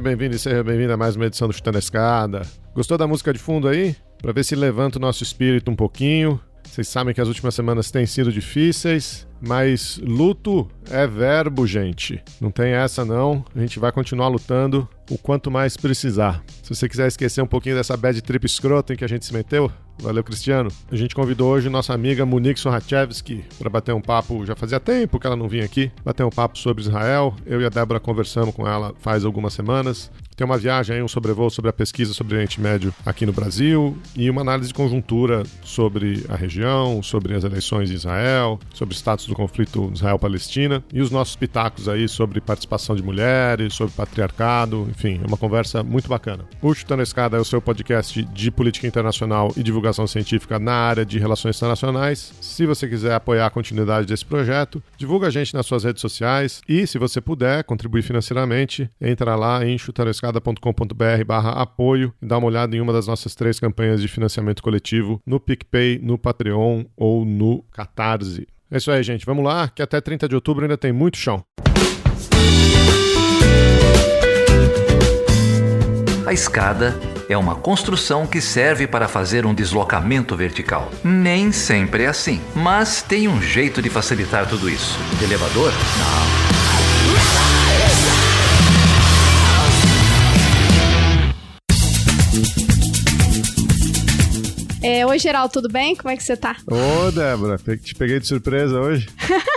Seja bem-vindo e seja bem-vinda a mais uma edição do Chutando a Escada. Gostou da música de fundo aí? Para ver se levanta o nosso espírito um pouquinho. Vocês sabem que as últimas semanas têm sido difíceis, mas luto é verbo, gente. Não tem essa não. A gente vai continuar lutando o quanto mais precisar. Se você quiser esquecer um pouquinho dessa bad trip escrota em que a gente se meteu, valeu Cristiano. A gente convidou hoje nossa amiga Monique Sorachevski para bater um papo. Já fazia tempo que ela não vinha aqui, bater um papo sobre Israel. Eu e a Débora conversamos com ela faz algumas semanas. Tem uma viagem aí, um sobrevoo sobre a pesquisa sobre o Oriente Médio aqui no Brasil e uma análise de conjuntura sobre a região, sobre as eleições de Israel, sobre o status do conflito Israel-Palestina e os nossos pitacos aí sobre participação de mulheres, sobre patriarcado, enfim, é uma conversa muito bacana. O Chutando a Escada é o seu podcast de política internacional e divulgação científica na área de relações internacionais. Se você quiser apoiar a continuidade desse projeto, divulga a gente nas suas redes sociais e, se você puder contribuir financeiramente, entra lá em chutanescada.com.br barra apoio e dá uma olhada em uma das nossas três campanhas de financiamento coletivo no PicPay, no Patreon ou no Catarse. É isso aí, gente. Vamos lá, que até 30 de outubro ainda tem muito chão. A escada é uma construção que serve para fazer um deslocamento vertical. Nem sempre é assim, mas tem um jeito de facilitar tudo isso. De elevador? Não. É, Oi, Geraldo, tudo bem? Como é que você tá? Ô, Débora, te peguei de surpresa hoje.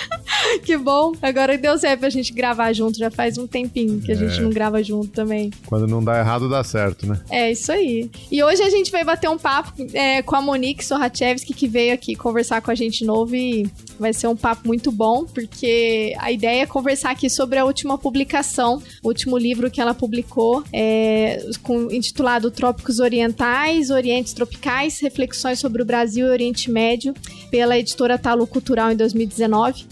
que bom. Agora deu certo pra gente gravar junto. Já faz um tempinho que a gente não grava junto também. Quando não dá errado, dá certo, né? É, isso aí. E hoje a gente vai bater um papo é, com a Monique Sorachevski, que veio aqui conversar com a gente de novo e vai ser um papo muito bom, porque a ideia é conversar aqui sobre a última publicação, o último livro que ela publicou, é, com, intitulado Trópicos Orientais, Orientes Tropicais, Reflexões sobre o Brasil e Oriente Médio, pela editora Talu Cultural em 2019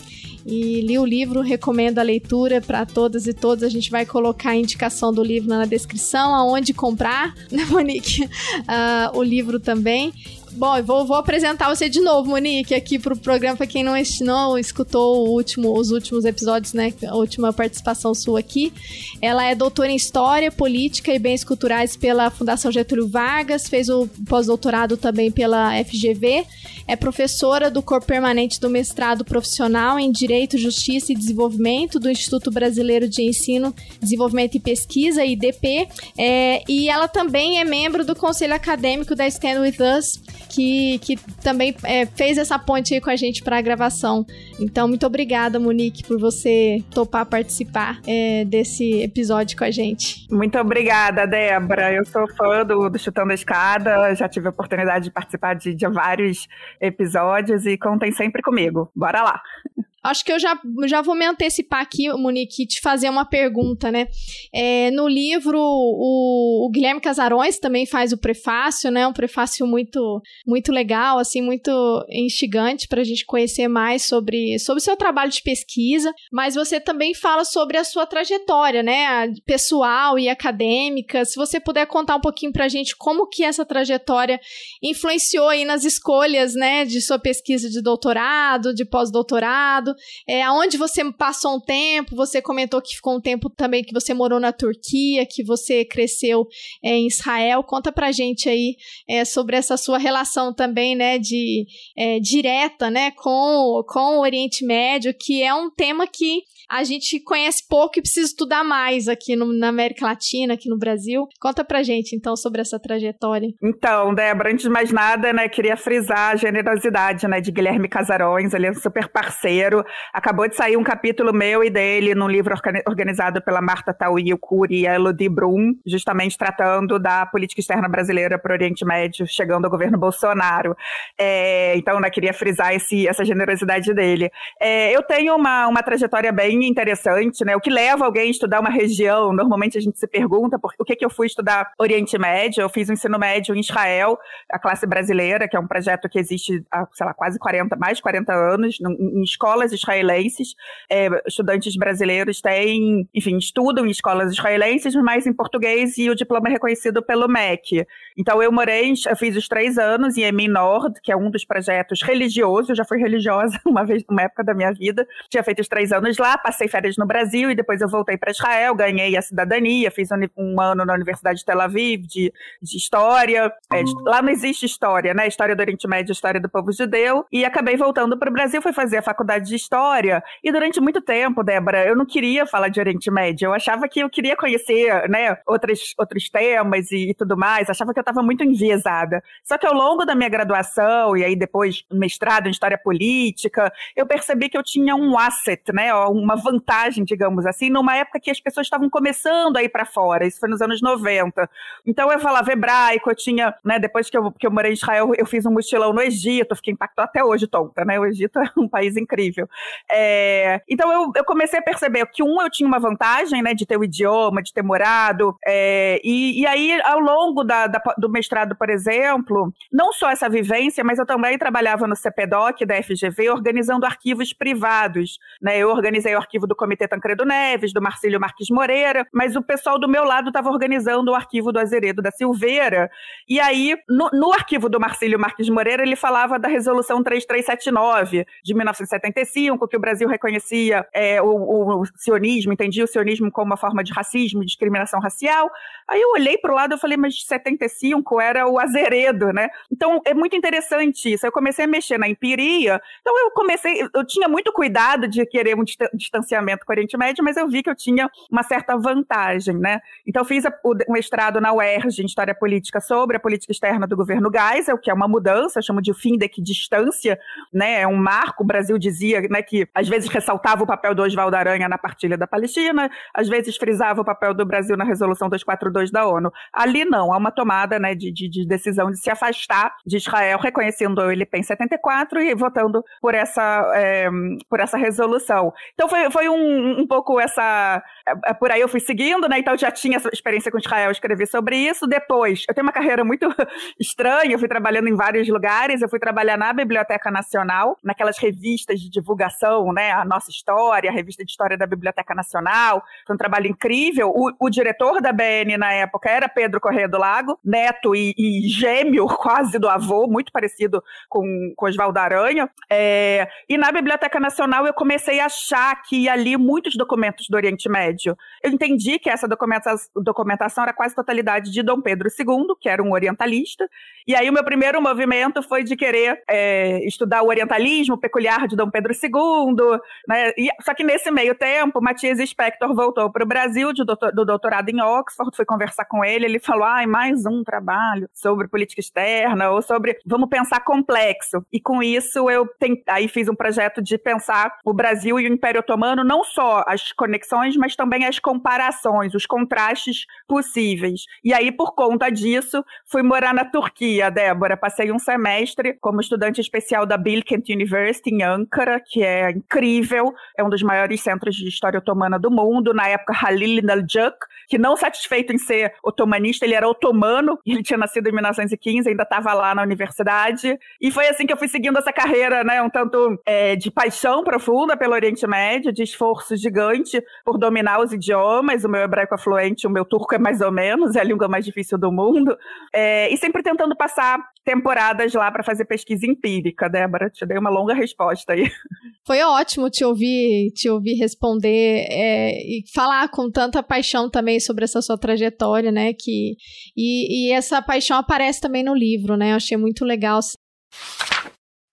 e li o livro, recomendo a leitura para todas e todos. A gente vai colocar a indicação do livro na descrição, aonde comprar, né, Monique? Uh, o livro também. Bom, eu vou, vou, apresentar você de novo, Monique, aqui pro programa, para quem não, não escutou último, os últimos episódios, né? A última participação sua aqui. Ela é doutora em História, Política e Bens Culturais pela Fundação Getúlio Vargas, fez o pós-doutorado também pela FGV, é professora do corpo permanente do mestrado profissional em Direito, Justiça e Desenvolvimento do Instituto Brasileiro de Ensino, Desenvolvimento e Pesquisa, IDP, é, e ela também é membro do Conselho Acadêmico da Stand With Us, que, que também é, fez essa ponte aí com a gente para a gravação. Então, muito obrigada, Monique, por você topar participar é, desse episódio com a gente. Muito obrigada, Débora. Eu sou fã do, do Chutando a Escada, já tive a oportunidade de participar de, de vários episódios e contem sempre comigo. Bora lá! Acho que eu já, já vou me antecipar aqui, Monique, te fazer uma pergunta, né? É, no livro, o, o, Guilherme Casarões também faz o prefácio, né? Um prefácio muito, muito legal, assim, muito instigante para a gente conhecer mais sobre, sobre o seu trabalho de pesquisa. Mas você também fala sobre a sua trajetória, né? Pessoal e acadêmica. Se você puder contar um pouquinho para a gente como que essa trajetória influenciou aí nas escolhas, né? De sua pesquisa de doutorado, de pós-doutorado é, aonde você passou um tempo, você comentou que ficou um tempo também que você morou na Turquia, que você cresceu é, em Israel. Conta pra gente aí é, sobre essa sua relação também, né, de é, direta, né, com, com o Oriente Médio, que é um tema que a gente conhece pouco e precisa estudar mais aqui no, na América Latina, aqui no Brasil. Conta pra gente, então, sobre essa trajetória. Então, Débora, antes de mais nada, né, queria frisar a generosidade, né, de Guilherme Casarões, ele é um super parceiro. Acabou de sair um capítulo meu e dele num livro organizado pela Marta Tauí Curi e a Elodie Brum, justamente tratando da política externa brasileira para o Oriente Médio, chegando ao governo Bolsonaro. É, então, né, queria frisar esse, essa generosidade dele. É, eu tenho uma, uma trajetória bem interessante, né? O que leva alguém a estudar uma região? Normalmente a gente se pergunta por o que, que eu fui estudar Oriente Médio. Eu fiz o ensino médio em Israel, a classe brasileira, que é um projeto que existe há, sei lá, quase 40, mais de 40 anos, em escolas israelenses. É, estudantes brasileiros têm, enfim, estudam em escolas israelenses, mas em português e o diploma é reconhecido pelo MEC. Então eu morei, eu fiz os três anos em Emin Nord, que é um dos projetos religiosos. Eu já fui religiosa uma vez, uma época da minha vida. Tinha feito os três anos lá passei férias no Brasil e depois eu voltei para Israel, ganhei a cidadania, fiz um, ano na Universidade de Tel Aviv de, de história. É, lá não existe história, né? História do Oriente Médio, história do povo judeu. E acabei voltando para o Brasil, fui fazer a faculdade de história. E durante muito tempo, Débora, eu não queria falar de Oriente Médio. Eu achava que eu queria conhecer, né, outros, outros temas e, e tudo mais. Achava que eu estava muito enviesada. Só que ao longo da minha graduação e aí depois mestrado em história política, eu percebi que eu tinha um asset, né, uma vantagem, digamos assim, numa época que as pessoas estavam começando a ir para fora. Isso foi nos anos 90. Então eu falava hebraico, eu tinha, né, depois que eu, que eu morei em Israel, eu fiz um mochilão no Egito, fiquei impactada até hoje, tonta, né? O Egito é um país incrível. É, então eu, eu comecei a perceber que, um, eu tinha uma vantagem, né, de ter o idioma, de ter morado, é, e, e aí, ao longo da, da, do mestrado, por exemplo, não só essa vivência, mas eu também trabalhava no CPDOC da FGV, organizando arquivos privados, né? Eu organizei o arquivo do Comitê Tancredo Neves, do Marcílio Marques Moreira, mas o pessoal do meu lado estava organizando o arquivo do Azeredo da Silveira, e aí, no, no arquivo do Marcílio Marques Moreira, ele falava da Resolução 3379, de 1975, que o Brasil reconhecia é, o, o sionismo, entendia o sionismo como uma forma de racismo, discriminação racial. Aí eu olhei para o lado e falei, mas 75 era o Azeredo, né? Então é muito interessante isso. Eu comecei a mexer na empiria, então eu comecei, eu tinha muito cuidado de querer um distanciamento com o Oriente Médio, mas eu vi que eu tinha uma certa vantagem, né? Então eu fiz o mestrado na UERJ em História Política sobre a política externa do governo Geisel, que é uma mudança, eu chamo de fim de distância, né? É um marco. O Brasil dizia né, que às vezes ressaltava o papel do Oswaldo Aranha na partilha da Palestina, às vezes frisava o papel do Brasil na resolução 242 da ONU. Ali não, há uma tomada né, de, de, de decisão de se afastar de Israel, reconhecendo ele em 74 e votando por essa, é, por essa resolução. Então foi, foi um, um pouco essa. É, por aí eu fui seguindo, né? Então já tinha experiência com Israel, escrevi sobre isso. Depois, eu tenho uma carreira muito estranha, eu fui trabalhando em vários lugares, eu fui trabalhar na Biblioteca Nacional, naquelas revistas de divulgação, né? A Nossa História, a revista de história da Biblioteca Nacional. Foi um trabalho incrível. O, o diretor da BN na época era Pedro Corrêa do Lago, neto e, e gêmeo quase do avô, muito parecido com, com Oswaldo Aranha. É, e na Biblioteca Nacional eu comecei a achar que ali muitos documentos do Oriente Médio. Eu entendi que essa documentação era quase totalidade de Dom Pedro II, que era um orientalista. E aí o meu primeiro movimento foi de querer é, estudar o orientalismo peculiar de Dom Pedro II, né? E, só que nesse meio tempo, Matias Spector voltou para o Brasil do doutorado em Oxford, fui conversar com ele, ele falou, ai, mais um trabalho sobre política externa ou sobre, vamos pensar complexo. E com isso eu tem, aí fiz um projeto de pensar o Brasil e o Império Otomano, não só as conexões, mas também as comparações, os contrastes possíveis. E aí, por conta disso, fui morar na Turquia, Débora. Passei um semestre como estudante especial da Bilkent University em Ankara, que é incrível, é um dos maiores centros de história otomana do mundo. Na época, Halil Naljuk, que não satisfeito em ser otomanista, ele era otomano, ele tinha nascido em 1915, ainda estava lá na universidade. E foi assim que eu fui seguindo essa carreira, né, um tanto é, de paixão profunda pelo Oriente Médio, de esforço gigante por dominar os idiomas. O meu hebraico é fluente, o meu turco é mais ou menos, é a língua mais difícil do mundo. É, e sempre tentando passar temporadas lá para fazer pesquisa empírica, Débora. Te dei uma longa resposta aí. Foi ótimo te ouvir, te ouvir responder é, e falar com tanta paixão também sobre essa sua trajetória, né? Que, e, e essa paixão aparece também no livro, né? Eu achei muito legal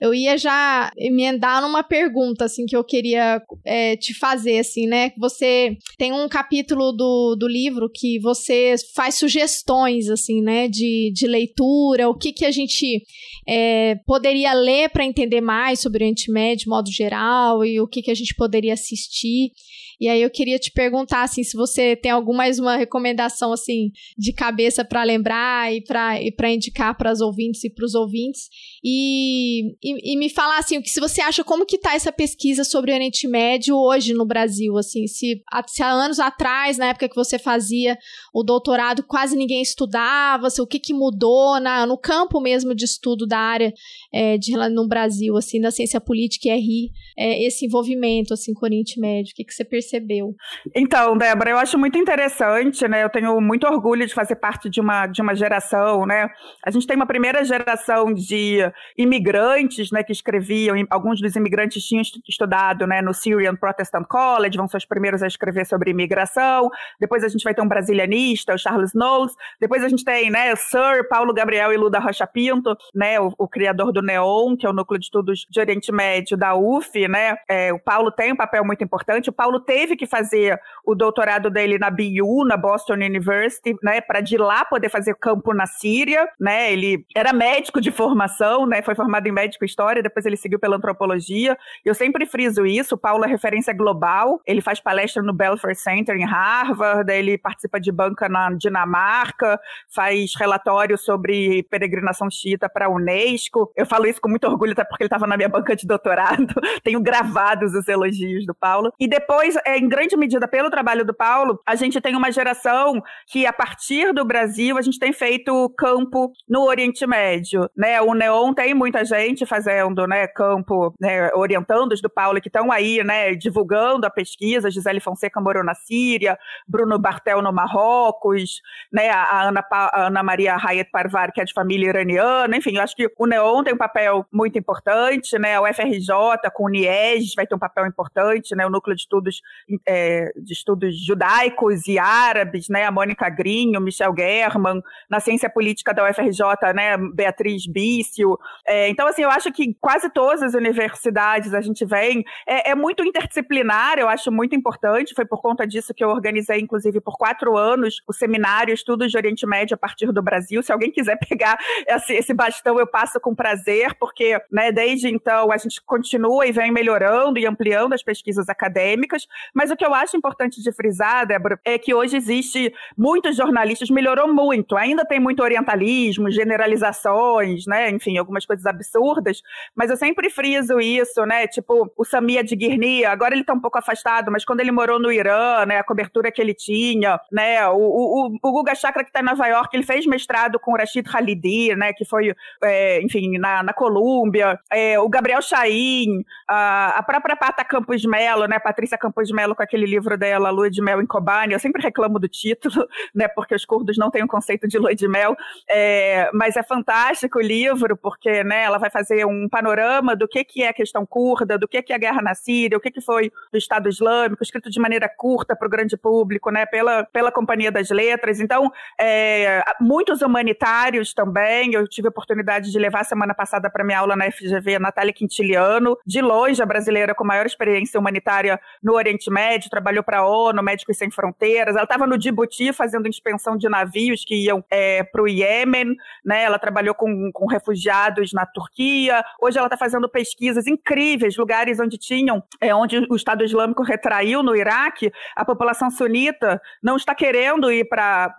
eu ia já emendar numa pergunta, assim, que eu queria é, te fazer, assim, né? Você tem um capítulo do, do livro que você faz sugestões, assim, né? De, de leitura, o que, que a gente é, poderia ler para entender mais sobre o Oriente Médio de modo geral e o que, que a gente poderia assistir. E aí eu queria te perguntar assim, se você tem alguma mais uma recomendação assim de cabeça para lembrar e para e indicar para as ouvintes e para os ouvintes e, e, me falar assim, o que se você acha como que tá essa pesquisa sobre o Oriente Médio hoje no Brasil, assim, se, se há anos atrás, na época que você fazia o doutorado, quase ninguém estudava, se, o que que mudou na, no campo mesmo de estudo da área é, de, no Brasil, assim, da ciência política e RI, é, esse envolvimento, assim, com o Oriente Médio, o que que você percebeu? Então, Débora, eu acho muito interessante, né? Eu tenho muito orgulho de fazer parte de uma, de uma geração, né? A gente tem uma primeira geração de imigrantes, né, que escreviam, alguns dos imigrantes tinham estudado, né, no Syrian Protestant College, vão ser os primeiros a escrever sobre imigração. Depois a gente vai ter um brasilianista, o Charles Knowles. Depois a gente tem, né, Sir Paulo Gabriel e Luda Rocha Pinto, né, o, o criador do NEON, que é o Núcleo de Estudos de Oriente Médio da UF, né? É, o Paulo tem um papel muito importante. O Paulo teve que fazer o doutorado dele na BU, na Boston University, né, para de lá poder fazer campo na Síria, né? Ele era médico de formação, né? Foi formado em médico história, depois ele seguiu pela antropologia. Eu sempre friso isso. O Paulo é referência global. Ele faz palestra no Belfer Center em Harvard, ele participa de banca na Dinamarca, faz relatórios sobre peregrinação xiita para a Unesco. Eu falo isso com muito orgulho, até porque ele estava na minha banca de doutorado. Tenho gravados os elogios do Paulo. E depois, é, em grande medida, pelo trabalho do Paulo, a gente tem uma geração que, a partir do Brasil, a gente tem feito campo no Oriente Médio. Né? O Neon tem muita gente fazendo né, campo, né, orientando os do Paulo, que estão aí né, divulgando a pesquisa. Gisele Fonseca morou na Síria, Bruno Bartel no Marrocos, né, a, Ana, a Ana Maria Hayat Parvar, que é de família iraniana. Enfim, eu acho que o Neon tem um papel muito importante, né? O FRJ com o NIES vai ter um papel importante, né? O Núcleo de Estudos, é, de Estudos Judaicos e Árabes, né? A Mônica Grinho, Michel German, na Ciência Política da UFRJ, né? Beatriz Bício. É, então, assim, eu acho que quase todas as universidades a gente vem, é, é muito interdisciplinar, eu acho muito importante, foi por conta disso que eu organizei, inclusive, por quatro anos, o seminário Estudos de Oriente Médio a partir do Brasil. Se alguém quiser pegar esse, esse bastão, eu passo com prazer, porque, né, desde então a gente continua e vem melhorando e ampliando as pesquisas acadêmicas, mas o que eu acho importante de frisar, Débora, é que hoje existe muitos jornalistas, melhorou muito, ainda tem muito orientalismo, generalizações, né, enfim, algumas coisas absurdas, mas eu sempre friso isso, né, tipo, o Samia de Guirni, agora ele tá um pouco afastado, mas quando ele morou no Irã, né, a cobertura que ele tinha, né, o, o, o Guga Chakra que tá em Nova York, ele fez mestrado com o Rashid Khalidi, né, que foi, é, enfim, na, na Colômbia, é, o Gabriel Chaim, a, a própria Pata Campos Melo, né, Patrícia Campos Melo com aquele livro dela, Lua de Mel em Kobani, eu sempre reclamo do título, né, porque os curdos não têm o um conceito de lua de mel, é, mas é fantástico o livro, porque, né, ela vai fazer um panorama do que, que é a questão curda, do que, que é a guerra na Síria, o que, que foi do Estado Islâmico, escrito de maneira curta para o grande público, né, pela, pela Companhia das Letras, então, é, muitos humanitários também, eu tive a oportunidade de levar semana passada para minha aula na FGV a Natália Quintiliano, de longe a brasileira com maior experiência humanitária no Oriente Médio, trabalhou para a ONU, Médicos Sem Fronteiras. Ela estava no Djibouti fazendo inspeção de navios que iam é, para o Iêmen, né? Ela trabalhou com, com refugiados na Turquia. Hoje ela está fazendo pesquisas incríveis, lugares onde tinham, é, onde o Estado Islâmico retraiu no Iraque, a população sunita não está querendo ir para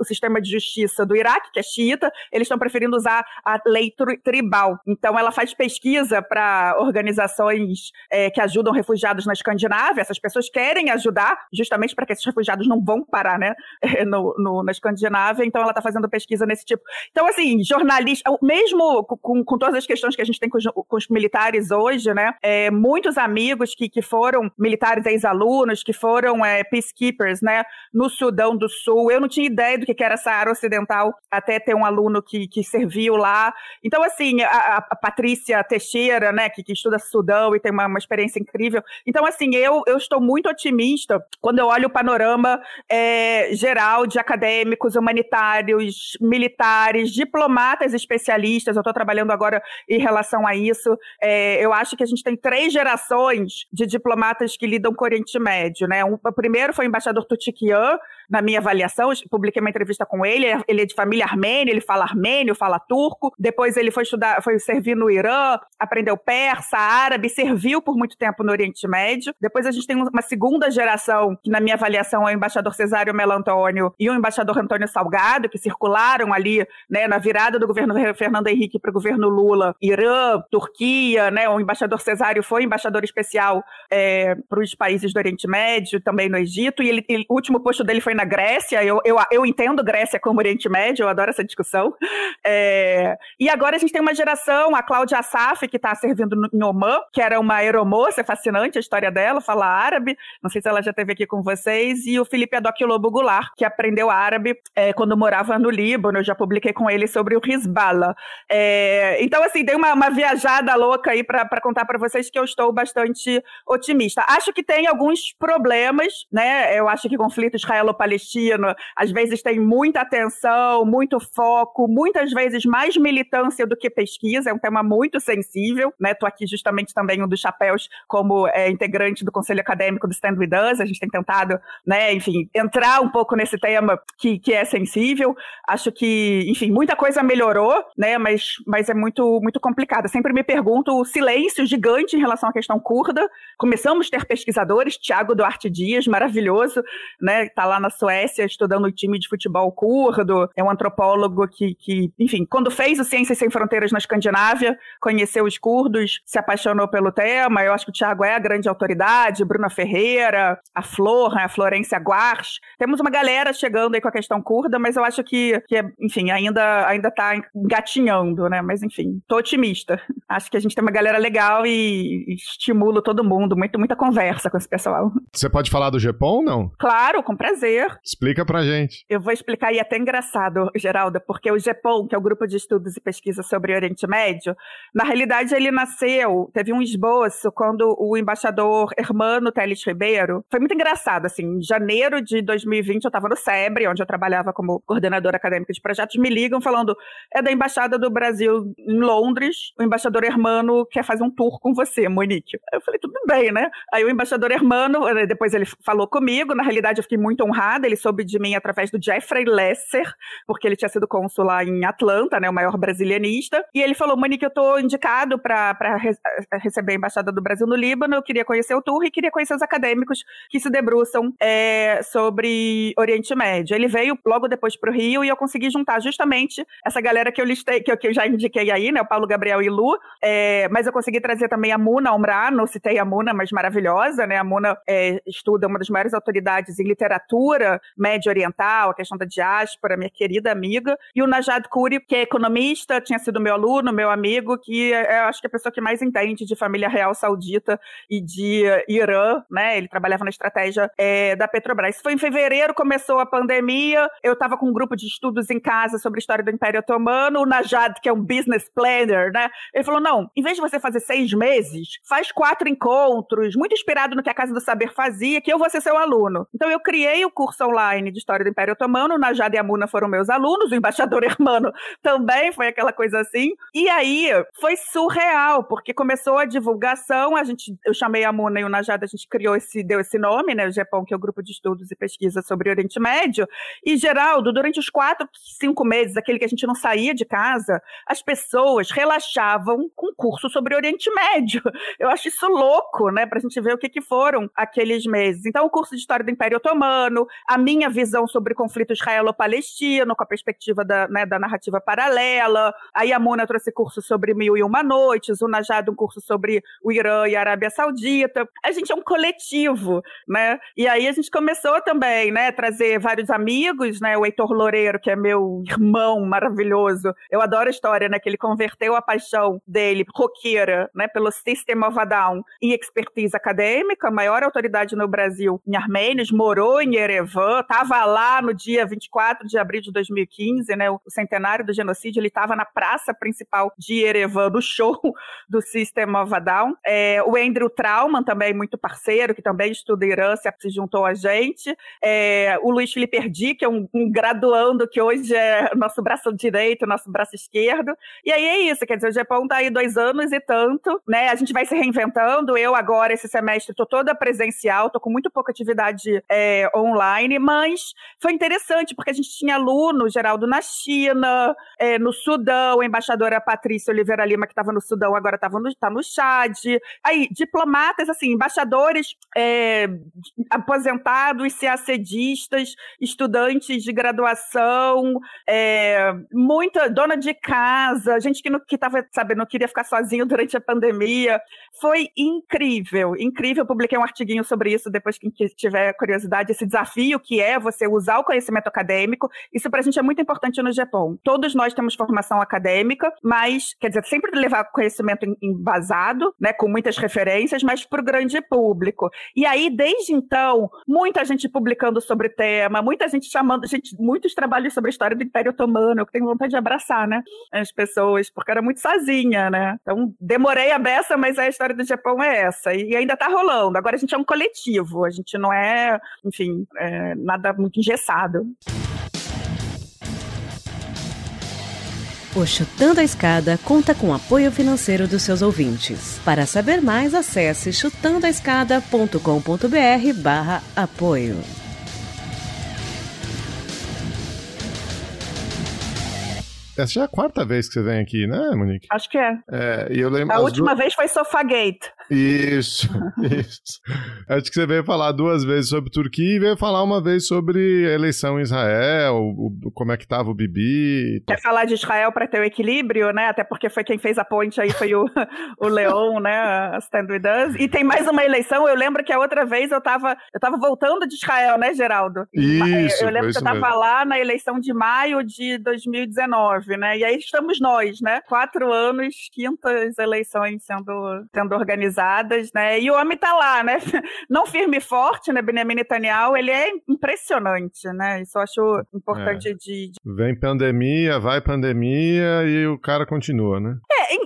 o sistema de justiça do Iraque, que é xiita, eles estão preferindo usar a lei tribal. Então, ela faz pesquisa para organizações é, que ajudam refugiados na Escandinávia. Essas pessoas querem ajudar, justamente para que esses refugiados não vão parar, né, no, no, na Escandinávia. Então, ela está fazendo pesquisa nesse tipo. Então, assim, jornalista, mesmo com, com todas as questões que a gente tem com os, com os militares hoje, né, é, muitos amigos que, que foram militares, ex-alunos, que foram é, peacekeepers, né, no Sudão do Sul. Eu não tinha ideia do que era essa área ocidental, até ter um aluno que, que serviu lá. Então, assim, a, a Patrícia Teixeira, né, que, que estuda Sudão e tem uma, uma, experiência incrível. Então, assim, eu, eu estou muito otimista quando eu olho o panorama é, geral de acadêmicos, humanitários, militares, diplomatas especialistas. Eu estou trabalhando agora em relação a isso. É, eu acho que a gente tem três gerações de diplomatas que lidam com o Oriente Médio, né? Um, o primeiro foi o embaixador Tutikian, na minha avaliação, publiquei uma entrevista com ele, ele é de família armênia, ele fala armênio, fala turco, depois ele foi estudar, foi servir no Irã, aprendeu persa, árabe, serviu por muito tempo no Oriente Médio. Depois a gente tem uma segunda geração, que na minha avaliação é o embaixador Cesário Melantônio e o embaixador Antônio Salgado, que circularam ali, né, na virada do governo Fernando Henrique para o governo Lula, Irã, Turquia, né, o embaixador Cesário foi embaixador especial é, para os países do Oriente Médio, também no Egito, e ele, ele, o último posto dele foi na Grécia, eu, eu, eu entendo Grécia como Oriente Médio, eu adoro essa discussão. É, e agora a gente tem uma geração, a Cláudia Assaf, que está servindo em Oman, que era uma aeromoça, é fascinante a história dela, fala árabe, não sei se ela já esteve aqui com vocês, e o Felipe Adoc Lobo Goulart, que aprendeu árabe é, quando morava no Líbano, eu já publiquei com ele sobre o Hezbollah. É, então, assim, dei uma, uma viajada louca aí para contar para vocês que eu estou bastante otimista. Acho que tem alguns problemas, né? Eu acho que conflito israelo-palestino às vezes tem muita atenção, muito foco, muitas vezes mais militância do que pesquisa, é um tema muito sensível, né? Tô aqui justamente também um dos chapéus como é, integrante do Conselho Acadêmico do Stand With Us, a gente tem tentado, né, enfim, entrar um pouco nesse tema que, que é sensível. Acho que, enfim, muita coisa melhorou, né, mas, mas é muito, muito complicado. Sempre me pergunto o silêncio gigante em relação à questão curda. Começamos a ter pesquisadores, Tiago Duarte Dias, maravilhoso, né, tá lá na Suécia estudando o time de futebol curdo, é um antropólogo que, que, enfim, quando fez o Ciências Sem Fronteiras na Escandinávia, conheceu os curdos, se apaixonou pelo tema. Eu acho que o Tiago é a grande autoridade, Bruna Ferreira, a Flor, né, a Florência Guarch. Temos uma galera chegando aí com a questão curda, mas eu acho que, que enfim, ainda, ainda tá engatinhando, né? Mas, enfim, tô otimista. Acho que a gente tem uma galera legal e, e estimulo todo mundo. Muito, muita conversa com esse pessoal. Você pode falar do Japão, não? Claro, com prazer. Explica pra gente. Eu vou explicar, e é até engraçado, Geralda, porque o GEPOM, que é o Grupo de Estudos e Pesquisa sobre Oriente Médio, na realidade ele nasceu, teve um esboço quando o embaixador Hermano Teles Ribeiro, foi muito engraçado, assim, em janeiro de 2020 eu estava no SEBRE, onde eu trabalhava como coordenadora acadêmica de projetos, me ligam falando, é da Embaixada do Brasil em Londres, o embaixador Hermano quer fazer um tour com você, Monique. Eu falei, tudo bem, né? Aí o embaixador Hermano, eh, depois ele falou comigo, na realidade eu fiquei muito honrada, ele soube de mim através do Jeffrey Lesser, porque ele tinha sido cônsul lá em Atlanta, né, o maior brasilianista, e ele falou, Monique, eu tô indicado para re receber a Embaixada do Brasil no Líbano, eu queria conhecer o tour e queria conhecer os acadêmicos que se debruçam é, sobre Oriente Médio. Ele veio logo depois para o Rio e eu consegui juntar justamente essa galera que eu listei, que eu, que eu já indiquei aí, né, o Paulo Gabriel e Lu, é, mas eu consegui trazer também a Muna Omra, não citei a Muna, mas maravilhosa, né, a Muna é, estuda uma das maiores autoridades em literatura média oriental, a questão da diáspora, minha querida amiga, e o Najad Kuri, que é economista, tinha sido meu aluno, meu amigo, que é, eu acho que é a pessoa que mais entende de família real saudita e de Irã, né? Ele trabalhava na estratégia é, da Petrobras. Isso foi em fevereiro, começou a pandemia, eu estava com um grupo de estudos em casa sobre a história do Império Otomano, o Najad, que é um business planner, né? Ele falou, não, em vez de você fazer seis meses, faz quatro encontros, muito inspirado no que a Casa do Saber fazia, que eu vou ser seu aluno. Então eu criei o curso online de História do Império Otomano, Najad e a Muna foram meus alunos, o embaixador Hermano também foi aquela coisa assim. E aí foi surreal, porque começou a divulgação, a gente, eu chamei a Muna e o Najad, a gente criou esse, deu esse nome, né, o Japão, que é o grupo de estudos e pesquisa sobre Oriente Médio. E Geraldo, durante os quatro, cinco meses, aquele que a gente não saía de casa, as pessoas relaxavam com curso sobre Oriente Médio. Eu acho isso louco, né, pra gente ver o que que foram aqueles meses. Então, o curso de História do Império Otomano, a minha visão sobre o conflito israelo-palestino, com a perspectiva da, né, da narrativa paralela. A Yamuna trouxe curso sobre Mil e Uma Noites, o Najad um curso sobre o Irã e a Arábia Saudita. A gente é um coletivo, né? E aí a gente começou também, né, trazer vários amigos, né? O Heitor Loureiro, que é meu irmão maravilhoso. Eu adoro a história, né, que ele converteu a paixão dele, roqueira, né, pelo System of a Down, em expertise acadêmica, maior autoridade no Brasil em armênios, morou em Erevan, estava lá no dia 24 de abril de 2015, né, o centenário do genocídio, ele estava na praça principal de Erevan, do show do System of a Down. É, o Andrew Trauman, também muito parceiro, que também estuda Irã, se juntou a gente. É, o Luiz Felipe Erdi, que é um, um, graduando que hoje é nosso braço direito, nosso braço esquerdo. E aí é isso, quer dizer, o Japão está aí dois anos e tanto, né? A gente vai se reinventando. Eu agora, esse semestre, estou toda presencial, estou com muito pouca atividade é, online, mas foi interessante, porque a gente tinha aluno, Geraldo, na China, é, no Sudão, a embaixadora Patrícia Oliveira Lima, que estava no Sudão, agora estava no, tá no Chad. Aí, diplomatas, assim, embaixadores é, aposentados, CACDistas, estudantes de graduação, é, muita dona de casa, gente que, não, que tava, não queria ficar sozinho durante a pandemia. Foi incrível, incrível. Publiquei um artiguinho sobre isso depois que tiver curiosidade, esse desafio discutir o que é você usar o conhecimento acadêmico. Isso para a gente é muito importante no Japão. Todos nós temos formação acadêmica, mas, quer dizer, sempre levar conhecimento embasado, né, com muitas referências, mas para o grande público. E aí, desde então, muita gente publicando sobre o tema, muita gente chamando, gente, muitos trabalhos sobre a história do Império Otomano, que tenho vontade de abraçar, né, as pessoas, porque era muito sozinha, né. Então, demorei a beça, mas a história do Japão é essa. E ainda está rolando. Agora a gente é um coletivo, a gente não é, enfim, é, nada muito engessado. O Chutando a Escada conta com apoio financeiro dos seus ouvintes. Para saber mais, acesse chutandoaescada.com.br barra apoio. Essa já é a quarta vez que você vem aqui, né, Monique? Acho que é. É, e eu lembro. A última duas... vez foi Sofagate. Isso, isso. Acho que você veio falar duas vezes sobre Turquia e veio falar uma vez sobre a eleição em Israel, o, como é que tava o Bibi. Quer falar de Israel para ter o equilíbrio, né? Até porque foi quem fez a ponte aí, foi o, o Leon, né? A Stand With Us. E tem mais uma eleição, eu lembro que a outra vez eu tava, eu tava voltando de Israel, né, Geraldo? Isso, Eu lembro que eu tava mesmo. lá na eleição de maio de 2019, né? E aí estamos nós, né? Quatro anos, quintas eleições sendo, sendo organizadas né? E o homem tá lá, né? Não firme e forte, né? Benjamin Netanyahu, ele é impressionante, né? Isso eu acho importante É. de, de... Vem pandemia, vai pandemia e o cara continua, né?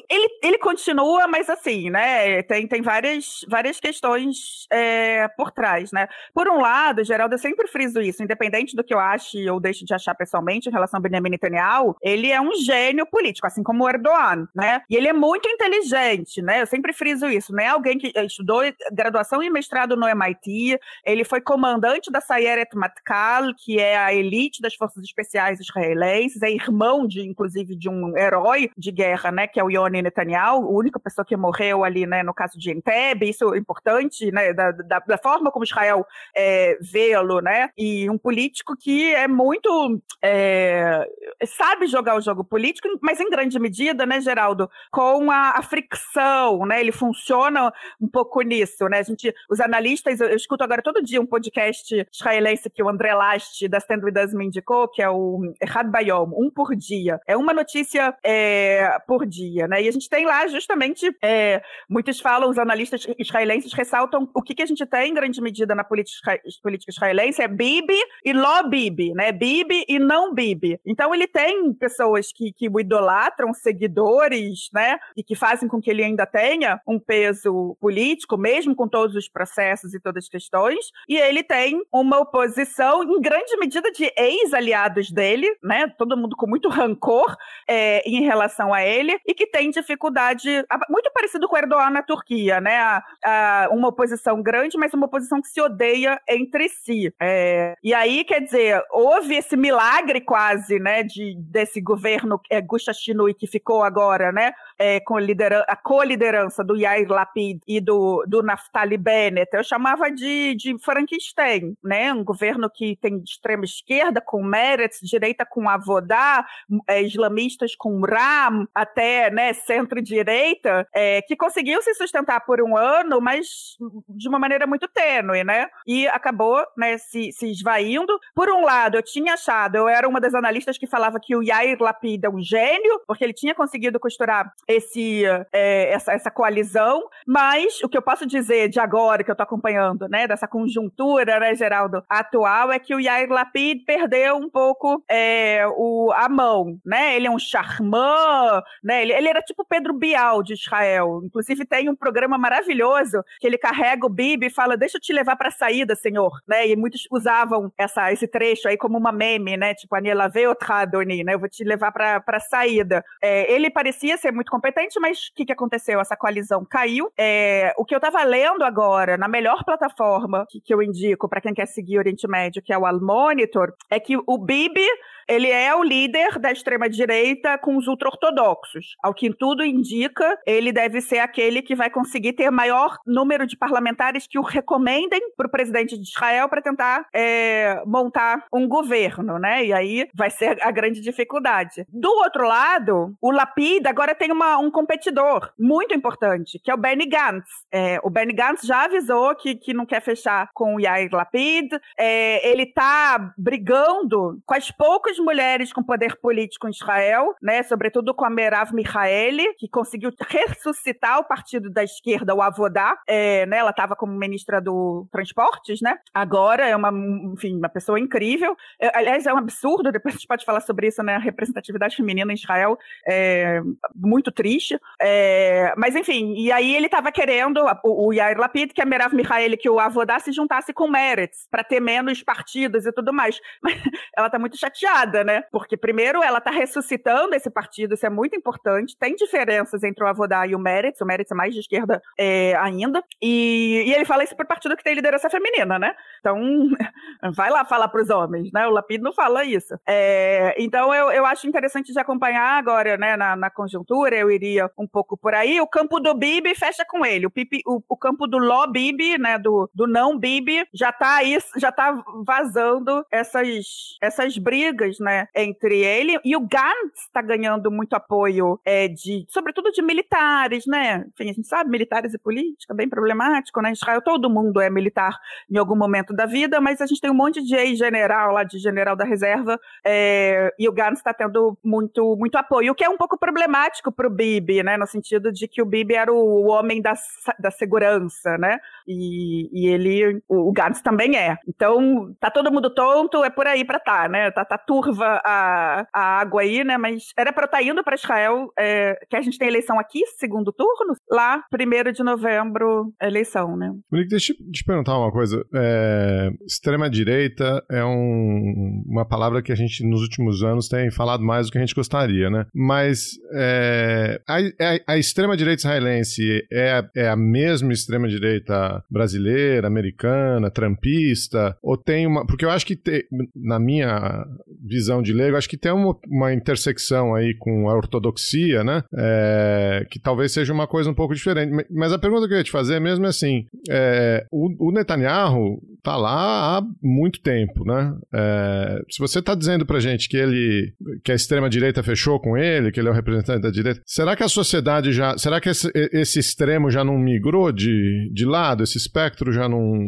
Ele, ele continua, mas assim, né? Tem, tem várias, várias questões é, por trás, né? Por um lado, Geraldo, eu sempre friso isso, independente do que eu ache ou deixe de achar pessoalmente em relação ao Benjamin Netanyahu, ele é um gênio político, assim como o Erdogan, né? E ele é muito inteligente, né? Eu sempre friso isso, né? Alguém que estudou graduação e mestrado no MIT, ele foi comandante da Sayeret Matkal, que é a elite das forças especiais israelenses, é irmão de, inclusive, de um herói de guerra, né? Que é o Yoni Netanyahu, a única pessoa que morreu ali, né? No caso de Entebbe, isso é importante, né? Da, da, da forma como Israel é, vê-lo, né? E um político que é muito é, sabe jogar o jogo político, mas em grande medida, né, Geraldo, com a, a fricção, né? Ele funciona um pouco nisso, né? A gente, os analistas, eu, eu escuto agora todo dia um podcast israelense que o André Last da Stand With Us me indicou, que é o Errad Bayom, um por dia. É uma notícia é, por dia, né? E a gente tem lá justamente, é, muitos falam, os analistas israelenses ressaltam o que, que a gente tem em grande medida na política, política israelense é Bibi e Ló Bibi, né? Bibi e não Bibi. Então ele tem pessoas que, que o idolatram, seguidores, né? E que fazem com que ele ainda tenha um peso político, mesmo com todos os processos e todas as questões. E ele tem uma oposição, em grande medida, de ex-aliados dele, né? Todo mundo com muito rancor é, em relação a ele, e que tem dificuldade, muito parecido com Erdogan na Turquia, né? A, a, uma oposição grande, mas uma oposição que se odeia entre si. É, e aí, quer dizer, houve esse milagre quase, né, de, desse governo é, Gusta Chinui que ficou agora, né, é, com a co-liderança do Yair Lapid e do, do Naftali Bennett. Eu chamava de, de Frankenstein, né, um governo que tem extrema esquerda com Meretz, direita com Avodá, é, islamistas com Ram, até, né, centro-direita, é, que conseguiu se sustentar por um ano, mas de uma maneira muito tênue, né, e acabou, né, se, se esvaindo. Por um lado, eu tinha achado, eu era uma das analistas que falava que o Yair Lapid é um gênio, porque ele tinha conseguido costurar esse, é, essa, essa coalizão, mas o que eu posso dizer de agora, que eu tô acompanhando, né, dessa conjuntura, né, Geraldo, atual, é que o Yair Lapid perdeu um pouco é, o, a mão, né, ele é um charmant, né, ele, ele era tipo Pedro Bial de Israel, inclusive tem um programa maravilhoso que ele carrega o Bibi e fala, deixa eu te levar pra saída, senhor, né, e muitos usavam essa, esse trecho aí como uma meme, né, tipo, Aniela Veotradoni, né, eu vou te levar pra, pra saída. É, ele parecia ser muito competente, mas o que, que aconteceu? Essa coalizão caiu. É, o que eu tava lendo agora, na melhor plataforma que, que eu indico para quem quer seguir Oriente Médio, que é o Al Monitor, é que o Bibi ele é o líder da extrema-direita com os ultra-ortodoxos. Ao que tudo indica, ele deve ser aquele que vai conseguir ter maior número de parlamentares que o recomendem para o presidente de Israel para tentar é, montar um governo, né? E aí vai ser a grande dificuldade. Do outro lado, o Lapid agora tem uma, um competidor muito importante, que é o Benny Gantz. É, o Benny Gantz já avisou que, que não quer fechar com o Yair Lapid. É, ele está brigando com as poucas mulheres com poder político em Israel, né? Sobretudo com a Merav Michaeli, que conseguiu ressuscitar o partido da esquerda, o Avodá. É, né? Ela estava como ministra do Transportes, né? Agora é uma, enfim, uma pessoa incrível. É, aliás, é um absurdo, depois a gente pode falar sobre isso, né? A representatividade feminina em Israel é muito triste. É, mas, enfim, e aí ele estava querendo, o, o Yair Lapid, que a Merav Michaeli, que o Avodá se juntasse com Meretz, para ter menos partidos e tudo mais. Mas ela está muito chateada, né? Porque, primeiro, ela está ressuscitando esse partido, isso é muito importante. Tem diferenças entre o Avodá e o Meretz, o Meretz é mais de esquerda é, ainda. E, e ele fala isso para partido que tem liderança feminina, né? Então, vai lá falar para os homens, né? O Lapid não fala isso. É, então, eu, eu acho interessante de acompanhar agora, né, na, na conjuntura, eu iria um pouco por aí. O campo do Bibi fecha com ele. O, pipi, o, o campo do Ló Bibi, né, do, do não Bibi, já tá aí, já tá vazando essas, essas brigas, né, entre ele e o Gantz está ganhando muito apoio é, de, sobretudo de militares, né? Enfim, a gente sabe, militares e política, bem problemático, né? Israel todo mundo é militar em algum momento da vida, mas a gente tem um monte de ex-general lá, de general da reserva, é, e o Gantz está tendo muito, muito apoio, o que é um pouco problemático para o Bibi, né? No sentido de que o Bibi era o homem da, da segurança, né? E, e ele, o, o Gantz também é. Então, tá todo mundo tonto, é por aí para tá, né? Tá, tá turva a, a água aí, né? Mas era para estar tá indo para Israel, é, que a gente tem eleição aqui, segundo turno, lá, primeiro de novembro, eleição, né? Monique, deixa eu te perguntar uma coisa. É, Extrema-direita é um, uma palavra que a gente, nos últimos anos, tem falado mais do que a gente gostaria, né? Mas é, a, a, a extrema-direita israelense é, é a mesma extrema-direita brasileira, americana, trampista? Ou tem uma. Porque eu acho que, te, na minha visão de leigo, acho que tem uma, uma intersecção aí com a ortodoxia, né? É, que talvez seja uma coisa um pouco diferente. Mas a pergunta que eu ia te fazer é mesmo assim: é, o, o, Netanyahu tá lá há muito tempo, né? É, se você está dizendo pra gente que ele. que a extrema-direita fechou com ele, que ele é o representante da direita, será que a sociedade já. Será que esse, esse extremo já não migrou de, de lado? Esse espectro já não,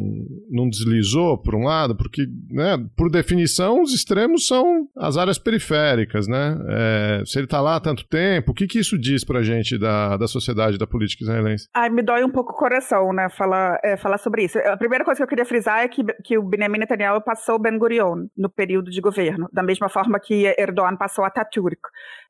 não deslizou por um lado? Porque, né, por definição, os extremos são as áreas periféricas, né? É, se ele está lá há tanto tempo, o que, que isso diz pra gente da, da sociedade, da política israelense? Ai, me dói um pouco o coração, né, falar, é, falar sobre isso. A primeira coisa que eu queria frisar é que, que o Benjamin Netanyahu passou Ben Gurion no período de governo, da mesma forma que Erdogan passou Ataturk.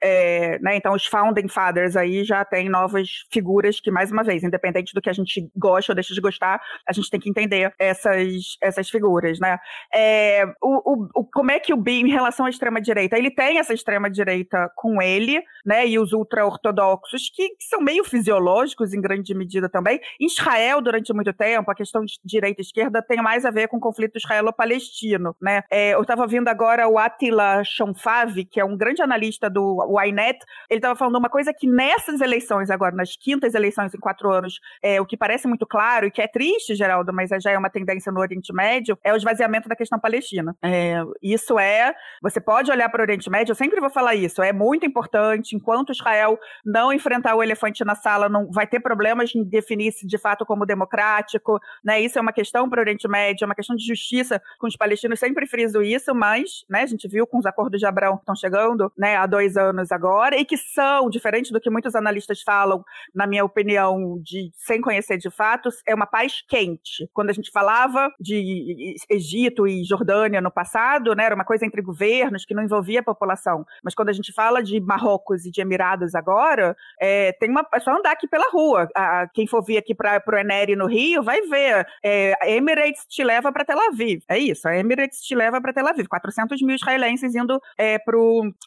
É, né, então, os founding fathers aí já têm novas figuras que, mais uma vez, independente do que a gente gosta ou deixa de gostar, a gente tem que entender essas, essas figuras, né? É, o, o, como é que o BIM, em relação à extrema-direita, ele tem essa extrema-direita com ele, né, e os ultra-ortodoxos, que, que são meio fisiológicos em grande medida também. Em Israel, durante muito tempo, a questão de direita e esquerda tem mais a ver com o conflito israelo-palestino, né? É, eu estava vendo agora o Attila Shonfav, que é um grande analista do Ynet, ele estava falando uma coisa que nessas eleições agora, nas quintas eleições em quatro anos, é, o que parece muito claro e que é triste, Geraldo, mas já é uma tendência no Oriente Médio, é o esvaziamento da questão palestina. É, isso é, você pode olhar para o Oriente Médio, eu sempre vou falar isso, é muito importante, enquanto Israel não enfrentar o elefante na sala, não vai ter problemas em definir-se de fato como democrático, né? Isso é uma questão para o Oriente Médio, é uma questão de justiça com os palestinos, sempre friso isso, mas, né, a gente viu com os acordos de Abraão que estão chegando, né, há dois anos agora, e que são, diferente do que muitos analistas falam, na minha opinião, de sem conhecer de fatos, é uma paz quente. Quando a gente falava de Egito e Jordânia no passado, né, era uma coisa entre governos que não envolvia a população. Mas quando a gente fala de Marrocos e de Emirados agora, é, tem uma, é só andar aqui pela rua. A, quem for vir aqui para o Eneri no Rio vai ver. É, Emirates te leva para Tel Aviv. É isso, a Emirates te leva para Tel Aviv. 400 mil israelenses indo é,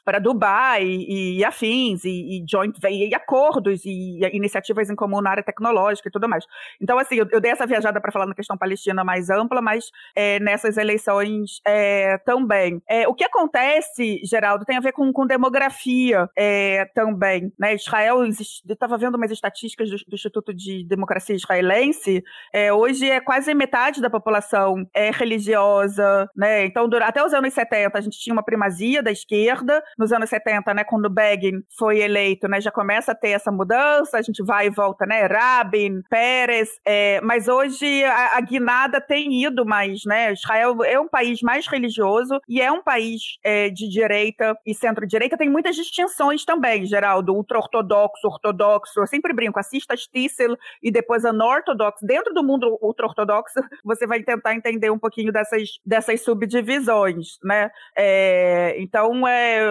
para Dubai e, e afins, e, e joint e acordos e, e, iniciativas em comum na área tecnológica e tudo mais. Então, assim, eu, eu dei essa viajada para falar na questão palestina mais ampla, mas é, nessas eleições é, também. É, o que acontece, Geraldo, tem a ver com, com demografia é, também. Né? Israel, eu estava vendo umas estatísticas do, do, Instituto de Democracia Israelense, é, hoje é quase metade da população é religiosa, né? Então, até os anos 70, a gente tinha uma primazia da esquerda. Nos anos 70, né, quando Begin foi eleito, né, já começa a ter essa mudança, a gente vai e volta, né? Rabin, Pérez, é, mas hoje a, a guinada tem ido mais, né? Israel é um país mais religioso e é um país é, de direita e centro-direita. Tem muitas distinções também, Geraldo. Ultra-ortodoxo, ortodoxo. Eu sempre brinco, assista Stissel e depois a Nortodox. Dentro do mundo ultra-ortodoxo, você vai tentar entender um pouquinho dessas, dessas subdivisões, né? É, então, é,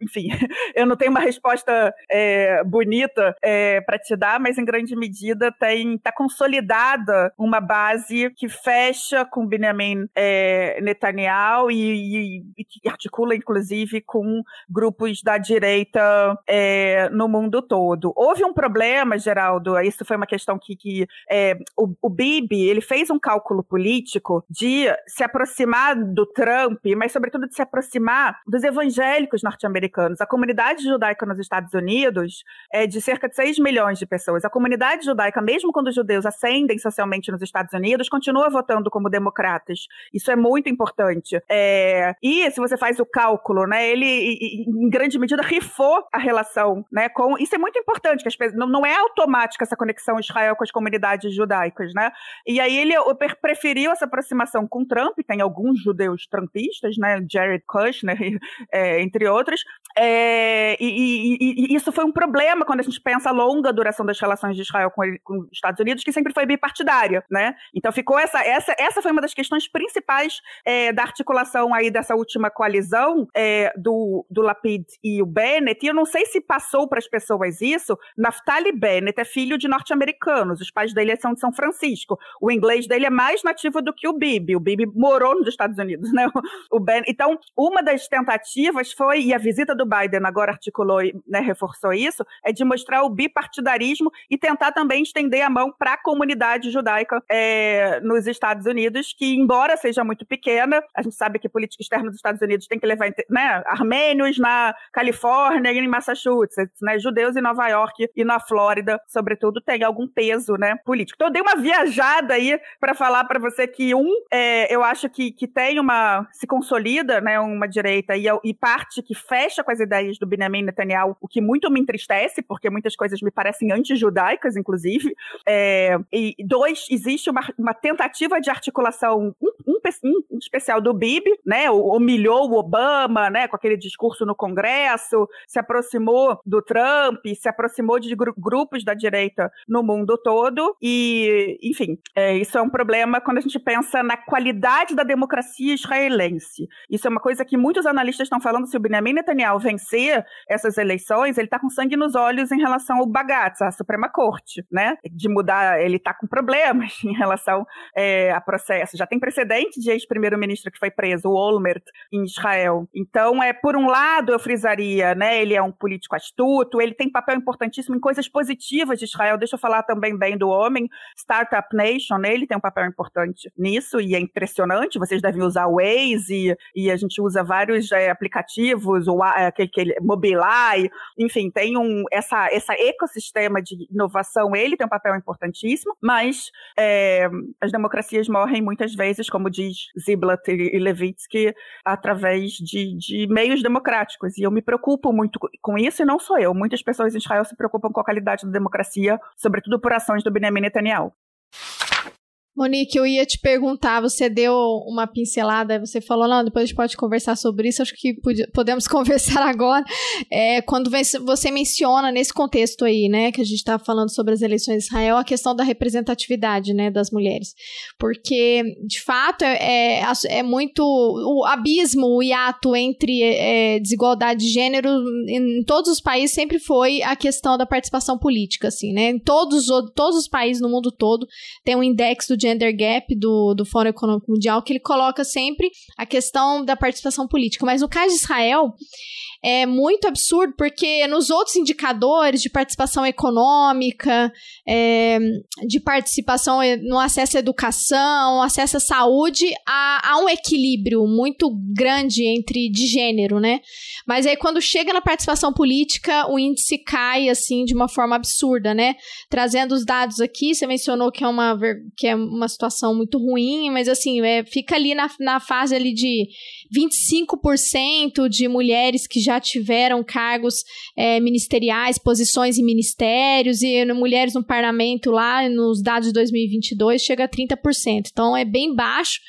enfim, eu não tenho uma resposta é, bonita é, para te dar, mas em grande medida tem está consolidada uma base que fecha com Benjamin é, Netanyahu e, e, e, que articula, inclusive, com grupos da direita é, no mundo todo. Houve um problema, Geraldo, isso foi uma questão que, que é, o, o Bibi ele fez um cálculo político de se aproximar do Trump, mas sobretudo de se aproximar dos evangélicos norte-americanos. A comunidade judaica nos Estados Unidos é de cerca de 6 milhões de pessoas. A comunidade judaica, mesmo quando os judeus ascendem socialmente nos Estados Unidos, continua votando como democratas. Isso é muito importante. É... E se você faz o cálculo, né, ele em grande medida rifou a relação, né, com isso é muito importante que as pessoas... não é automática essa conexão Israel com as comunidades judaicas, né? E aí ele preferiu essa aproximação com Trump, tem alguns judeus trumpistas, né, Jared Kushner, é, entre outros, é, e, e, e, isso foi um problema quando a gente pensa a longa duração das relações de Israel com, com, os Estados Unidos, que sempre foi bipartidária, né? Então ficou essa, essa, essa foi uma das questões principais é, da articulação aí dessa última coalizão é, do, do Lapid e o Bennett, e eu não sei se passou para as pessoas isso, Naftali Bennett é filho de norte-americanos, os pais dele são de São Francisco, o inglês dele é mais nativo do que o Bibi, o Bibi morou nos Estados Unidos, né? O ben, então, uma das tentativas foi, e a visita do Biden agora articulou e né, reforçou isso, é de mostrar o bipartidarismo e tentar também estender a mão para a comunidade judaica é, nos Estados Unidos, que, embora seja muito pequena, a gente sabe que política externa dos Estados Unidos tem que levar né, armênios na Califórnia e em Massachusetts, né, judeus em Nova York e na Flórida, sobretudo, tem algum peso né, político. Então, eu dei uma viajada aí para falar para você que, um, é, eu acho que, que tem uma. se consolida né, uma direita e, e parte que fecha com as ideias do Benjamin Netanyahu, o que muito me entristece, porque muitas coisas me parecem anti-judaicas, inclusive. É, e dois, existe uma, uma tentativa de articulação, um, um, um especial do Bibi, né? Humilhou o Obama, né? Com aquele discurso no Congresso, se aproximou do Trump, se aproximou de gru grupos da direita no mundo todo. E, enfim, é, isso é um problema quando a gente pensa na qualidade da democracia israelense. Isso é uma coisa que muitos analistas estão falando se o Benjamin Netanyahu vencer essas eleições, ele está com sangue nos olhos em relação ao Bagatz, a Suprema Corte, né? De mudar, ele está com problemas em relação é, a processo. Já tem precedente de ex-primeiro-ministro que foi preso, o Olmert, em Israel. Então, é por um lado, eu frisaria, né? Ele é um político astuto, ele tem papel importantíssimo em coisas positivas de Israel. Deixa eu falar também bem do homem, Startup Nation, né? ele tem um papel importante nisso e é impressionante. Vocês devem usar o Waze e, e a gente usa vários é, aplicativos, o é, aquele, aquele Mobileye, enfim, tem um essa esse ecossistema de inovação. Ele tem um papel importantíssimo, mas é, as democracias morrem muitas vezes, como diz Ziblatt e Levitsky, através de, de meios democráticos. E eu me preocupo muito com isso, e não sou eu. Muitas pessoas em Israel se preocupam com a qualidade da democracia, sobretudo por ações do Benjamin Netanyahu. Monique, eu ia te perguntar, você deu uma pincelada, você falou, não, depois a gente pode conversar sobre isso, acho que podemos conversar agora. É, quando você menciona nesse contexto aí, né, que a gente está falando sobre as eleições de Israel, a questão da representatividade, né, das mulheres. Porque, de fato, é, é, é muito o abismo, o hiato entre é, desigualdade de gênero em todos os países sempre foi a questão da participação política, assim, né, em todos, todos os países no mundo todo tem um index do Gender Gap do, do Fórum Econômico Mundial, que ele coloca sempre a questão da participação política. Mas no caso de Israel, é muito absurdo, porque nos outros indicadores de participação econômica, é, de participação no acesso à educação, acesso à saúde, há, há, um equilíbrio muito grande entre de gênero, né? Mas aí quando chega na participação política, o índice cai assim de uma forma absurda, né? Trazendo os dados aqui, você mencionou que é uma, que é uma situação muito ruim, mas assim, é, fica ali na, na fase ali de 25% de mulheres que já tiveram cargos é, ministeriais, posições em ministérios, e mulheres no parlamento lá, nos dados de 2022, chega a 30%. Então é bem baixo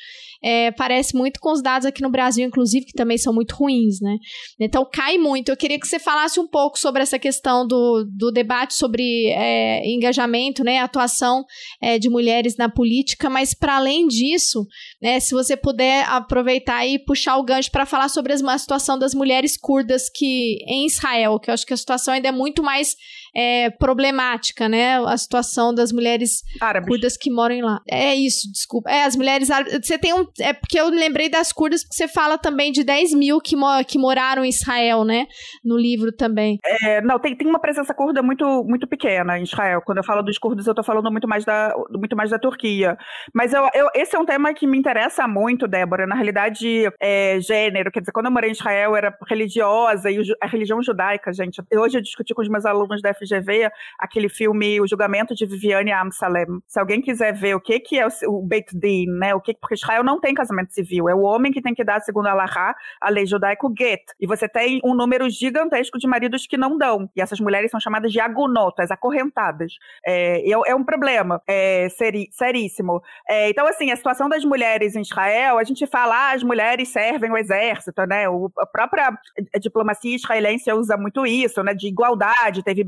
é, parece muito com os dados aqui no Brasil, inclusive, que também são muito ruins, né? Então cai muito. Eu queria que você falasse um pouco sobre essa questão do, do debate sobre é, engajamento, né? Atuação é, de mulheres na política, mas para além disso, né, se você puder aproveitar e puxar o gancho para falar sobre a situação das mulheres curdas que em Israel, que eu acho que a situação ainda é muito mais é, problemática, né? A situação das mulheres Árabes. curdas que moram lá. É isso, desculpa. É, as mulheres árabes. Você tem um. É porque eu lembrei das curdas, porque você fala também de 10 mil que, mo que moraram em Israel, né? No livro também. É, não, tem, tem uma presença curda muito, muito pequena em Israel. Quando eu falo dos curdos, eu tô falando muito mais da, muito mais da Turquia. Mas eu, eu, esse é um tema que me interessa muito, Débora. Na realidade, é, gênero. Quer dizer, quando eu morei em Israel, eu era religiosa e a religião judaica, gente. Hoje eu discuti com os meus alunos da FGV aquele filme O Julgamento de Viviane Amsalem. Se alguém quiser ver o que, que é o, o Beit Din, né? O que, porque Israel não tem casamento civil, é o homem que tem que dar, segundo a Allahá, a lei judaica, o get. E você tem um número gigantesco de maridos que não dão. E essas mulheres são chamadas de agonotas, acorrentadas. É, é um problema é, seri, seríssimo. É, então, assim, a situação das mulheres em Israel, a gente fala, ah, as mulheres servem o exército, né? O, a própria diplomacia israelense usa muito isso, né? De igualdade, teve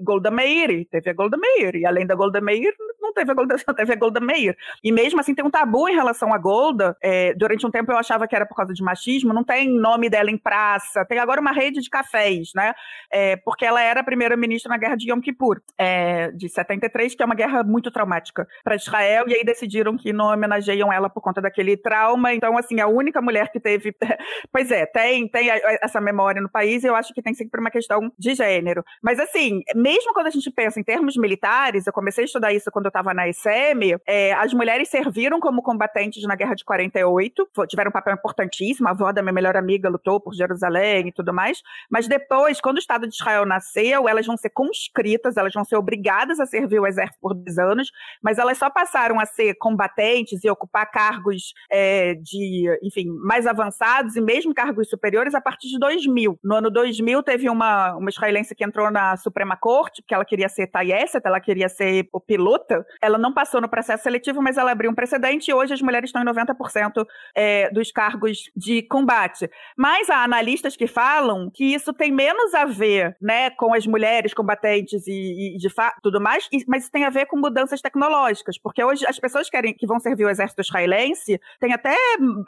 Golda Meir, teve a Golda Meir, e além da Golda Meir, não teve a Golda, não teve a Golda Meir. E mesmo assim tem um tabu em relação à Golda. É, durante um tempo eu achava que era por causa de machismo, não tem nome dela em praça, tem agora uma rede de cafés, né? É, porque ela era primeira-ministra na guerra de Yom Kippur, é, de 73, que é uma guerra muito traumática para Israel, e aí decidiram que não homenageiam ela por conta daquele trauma. Então, assim, a única mulher que teve. pois é, tem, tem essa memória no país, e eu acho que tem sempre uma questão de gênero. Mas, assim, mesmo quando a gente pensa em termos militares, eu comecei a estudar isso quando eu estava na SM, é, as mulheres serviram como combatentes na Guerra de 48, tiveram um papel importantíssimo, a avó da minha melhor amiga lutou por Jerusalém e tudo mais, mas depois, quando o Estado de Israel nasceu, elas vão ser conscritas, elas vão ser obrigadas a servir o exército por dois anos, mas elas só passaram a ser combatentes e ocupar cargos é, de, enfim, mais avançados e mesmo cargos superiores a partir de 2000. No ano 2000 teve uma, uma israelense que entrou na Suprema Corte, porque ela queria ser Tayesset, ela queria ser pilota, ela não passou no processo seletivo, mas ela abriu um precedente e hoje as mulheres estão em 90% é, dos cargos de combate. Mas há analistas que falam que isso tem menos a ver né, com as mulheres combatentes e, e de tudo mais, e, mas tem a ver com mudanças tecnológicas, porque hoje as pessoas querem que vão servir o exército israelense tem até,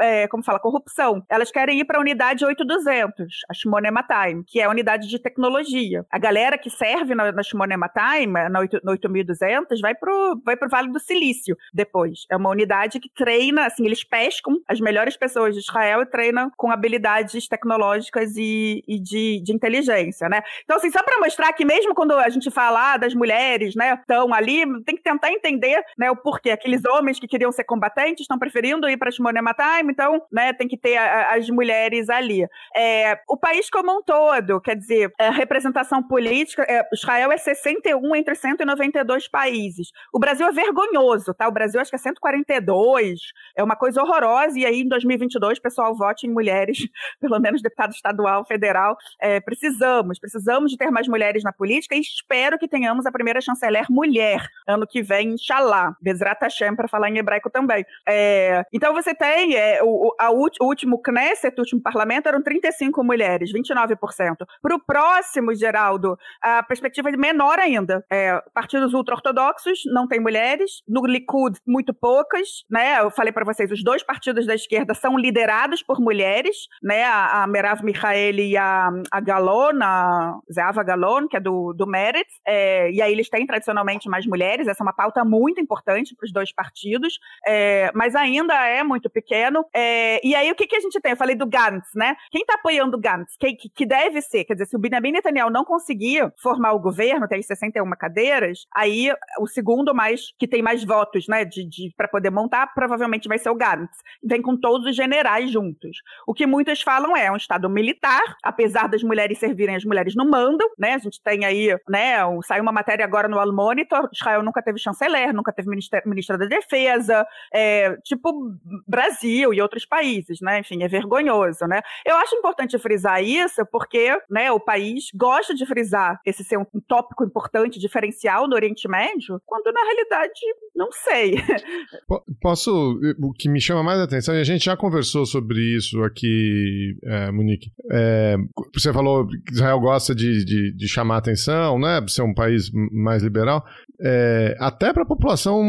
é, como fala, corrupção. Elas querem ir para a unidade 8200, a Shmonema Time, que é a unidade de tecnologia. A galera que serve na, na Shmonema Time, na 8200, vai pro, vai pro Vale do Silício depois. É uma unidade que treina, assim, eles pescam as melhores pessoas de Israel e treinam com habilidades tecnológicas e, e de, de inteligência, né? Então, assim, só para mostrar que mesmo quando a gente fala das mulheres, né, estão ali, tem que tentar entender, né, o porquê. Aqueles homens que queriam ser combatentes estão preferindo ir para Shmonema Time, então, né, tem que ter a, a, as mulheres ali. É, o país como um todo, quer dizer, a representação política, é, Israel é 61 entre 192 países. O Brasil é vergonhoso, tá? O Brasil acho que é 142, é uma coisa horrorosa, e aí em 2022, pessoal, vote em mulheres, pelo menos deputado estadual, federal. É, precisamos, precisamos de ter mais mulheres na política e espero que tenhamos a primeira chanceler mulher ano que vem, inshallah. Bezrat Hashem, para falar em hebraico também. É, então você tem é, o, a, o último Knesset, o último parlamento, eram 35 mulheres, 29%. Para o próximo, Geraldo, a, a perspectiva é menor ainda. É, partidos ultra-ortodoxos não tem mulheres, no Likud, muito poucas, né? Eu falei para vocês, os dois partidos da esquerda são liderados por mulheres, né? A, a Merav Michaeli e a, a Galon, a Zeava Galon, que é do, do Meretz, é, e aí eles têm tradicionalmente mais mulheres, essa é uma pauta muito importante para os dois partidos, é, mas ainda é muito pequeno. É, e aí o que, que a gente tem? Eu falei do Gantz, né? Quem está apoiando o Gantz? Que, que, deve ser, quer dizer, se o Benjamin Netanyahu não conseguir formar o governo, tem 61 cadeiras, aí o segundo mais que tem mais votos, né, de, de para poder montar, provavelmente vai ser o Gantz. Vem com todos os generais juntos. O que muitos falam é um estado militar, apesar das mulheres servirem, as mulheres não mandam, né? A gente tem aí, né, saiu uma matéria agora no Al Monitor, Israel nunca teve chanceler, nunca teve ministra, ministra da Defesa, é, tipo Brasil e outros países, né? Enfim, é vergonhoso, né? Eu acho importante frisar isso porque, né, o país gosta de frisar esse ser um tópico importante, diferencial no Oriente Médio, quando na realidade não sei. Posso, o que me chama mais a atenção, e a gente já conversou sobre isso aqui, é, Monique. É, você falou que Israel gosta de, de, de chamar atenção, né? Ser um país mais liberal é, até para a população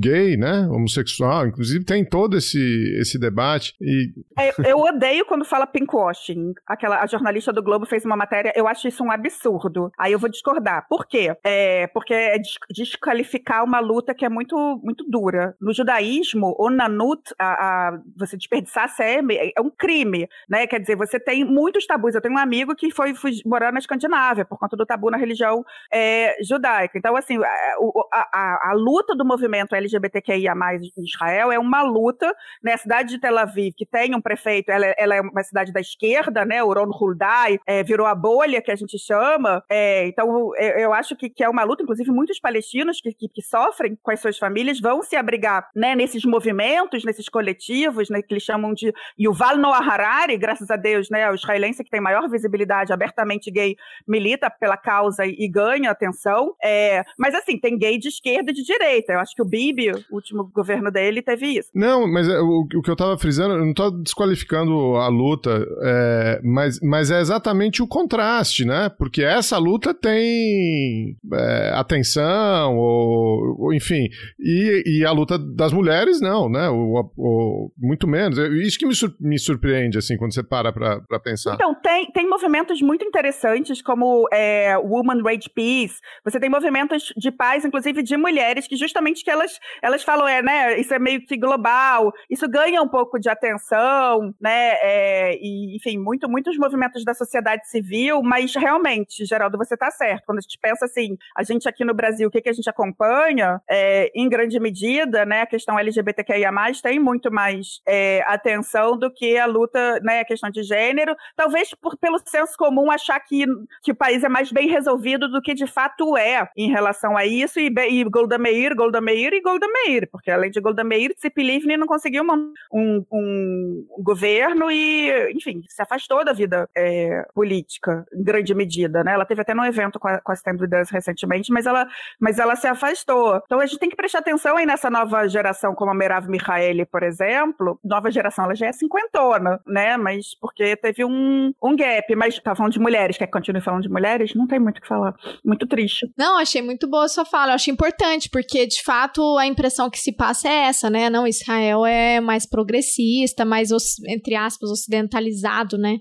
gay, né, homossexual, inclusive tem todo esse, esse debate. E... É, eu odeio quando fala pinkwashing. Aquela, a jornalista do Globo fez uma matéria, eu acho isso um absurdo. Aí eu vou discordar. Por quê? É, porque é desqualificar uma luta que é muito, muito dura. No judaísmo, o nanut, a, a, você desperdiçar sêmen, é, é um crime, né? Quer dizer, você tem muitos tabus. Eu tenho um amigo que foi, foi morar na Escandinávia por conta do tabu na religião é, judaica. Então, assim, a, a, a, luta do movimento LGBTQIA+, em Israel é uma luta, né, a cidade de Tel Aviv, que tem um prefeito, ela, ela é uma cidade da esquerda, né, o Ron Huldai, é, virou a bolha que a gente chama, é, então eu, eu acho que, que, é uma luta, inclusive muitos palestinos que, que, que, sofrem com as suas famílias vão se abrigar, né, nesses movimentos, nesses coletivos, né, que eles chamam de Yuval Noah Harari, graças a Deus, né, o israelense que tem maior visibilidade, abertamente gay, milita pela causa e, ganha atenção, é, mas assim, tem gay de esquerda e de direita. Eu acho que o Bibi, o último governo dele, teve isso. Não, mas é, o, o que eu tava frisando, eu não tô desqualificando a luta, é, mas, mas é exatamente o contraste, né? Porque essa luta tem é, atenção, ou, ou, enfim, e, e a luta das mulheres, não, né? O, o, muito menos. Isso que me, sur me surpreende, assim, quando você para pra, pra pensar. Então, tem, tem movimentos muito interessantes, como é, Woman Rage Peace, você tem movimentos de paz inclusive de mulheres, que justamente que elas, elas falam, é, né, isso é meio que global, isso ganha um pouco de atenção, né, é, e, enfim, muito, muitos movimentos da sociedade civil, mas realmente, Geraldo, você está certo, quando a gente pensa assim, a gente aqui no Brasil, o que, que a gente acompanha, é, em grande medida, né, a questão LGBTQIA+, tem muito mais é, atenção do que a luta, né, a questão de gênero, talvez por, pelo senso comum achar que, que o país é mais bem resolvido do que de fato é em relação a isso, e, e Golda Meir, Golda Meir e Golda Meir, porque além de Golda Meir, Tzipi Livni não conseguiu uma, um, um, governo e, enfim, se afastou da vida é, política, em grande medida, né? Ela teve até num evento com a, com a Stand With Us recentemente, mas ela, mas ela se afastou. Então a gente tem que prestar atenção aí nessa nova geração, como a Merav Mihaeli, por exemplo. Nova geração, ela já é cinquentona, né? Mas porque teve um, um gap. Mas tá falando de mulheres, quer que continue falando de mulheres? Não tem muito o que falar. Muito triste. Não, achei muito boa a sua fala eu acho importante, porque de fato a impressão que se passa é essa, né? Não, Israel é mais progressista, mais, entre aspas, ocidentalizado, né?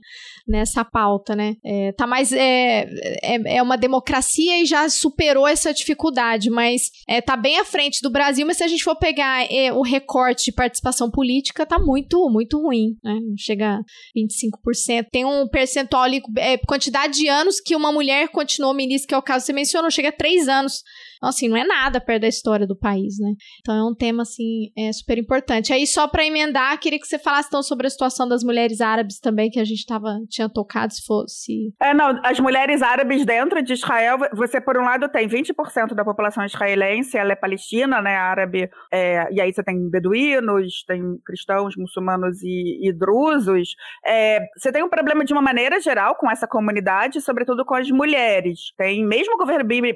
Nessa pauta, né? É, tá mais. É, é, é, uma democracia e já superou essa dificuldade, mas é, tá bem à frente do Brasil, mas se a gente for pegar é, o recorte de participação política, tá muito, muito ruim, né? Chega a 25%. Tem um percentual ali, é, quantidade de anos que uma mulher continuou ministra, que é o caso que você mencionou, chega a três anos então, assim, não é nada perto da história do país, né? Então é um tema, assim, é super importante. Aí, só para emendar, queria que você falasse então sobre a situação das mulheres árabes também, que a gente tava, tinha tocado, se fosse. É, não, as mulheres árabes dentro de Israel, você, por um lado, tem 20% da população israelense, ela é palestina, né? Árabe, é, e aí você tem beduínos, tem cristãos, muçulmanos e, e drusos. É, você tem um problema de uma maneira geral com essa comunidade, sobretudo com as mulheres. Tem, mesmo o governo Bibi,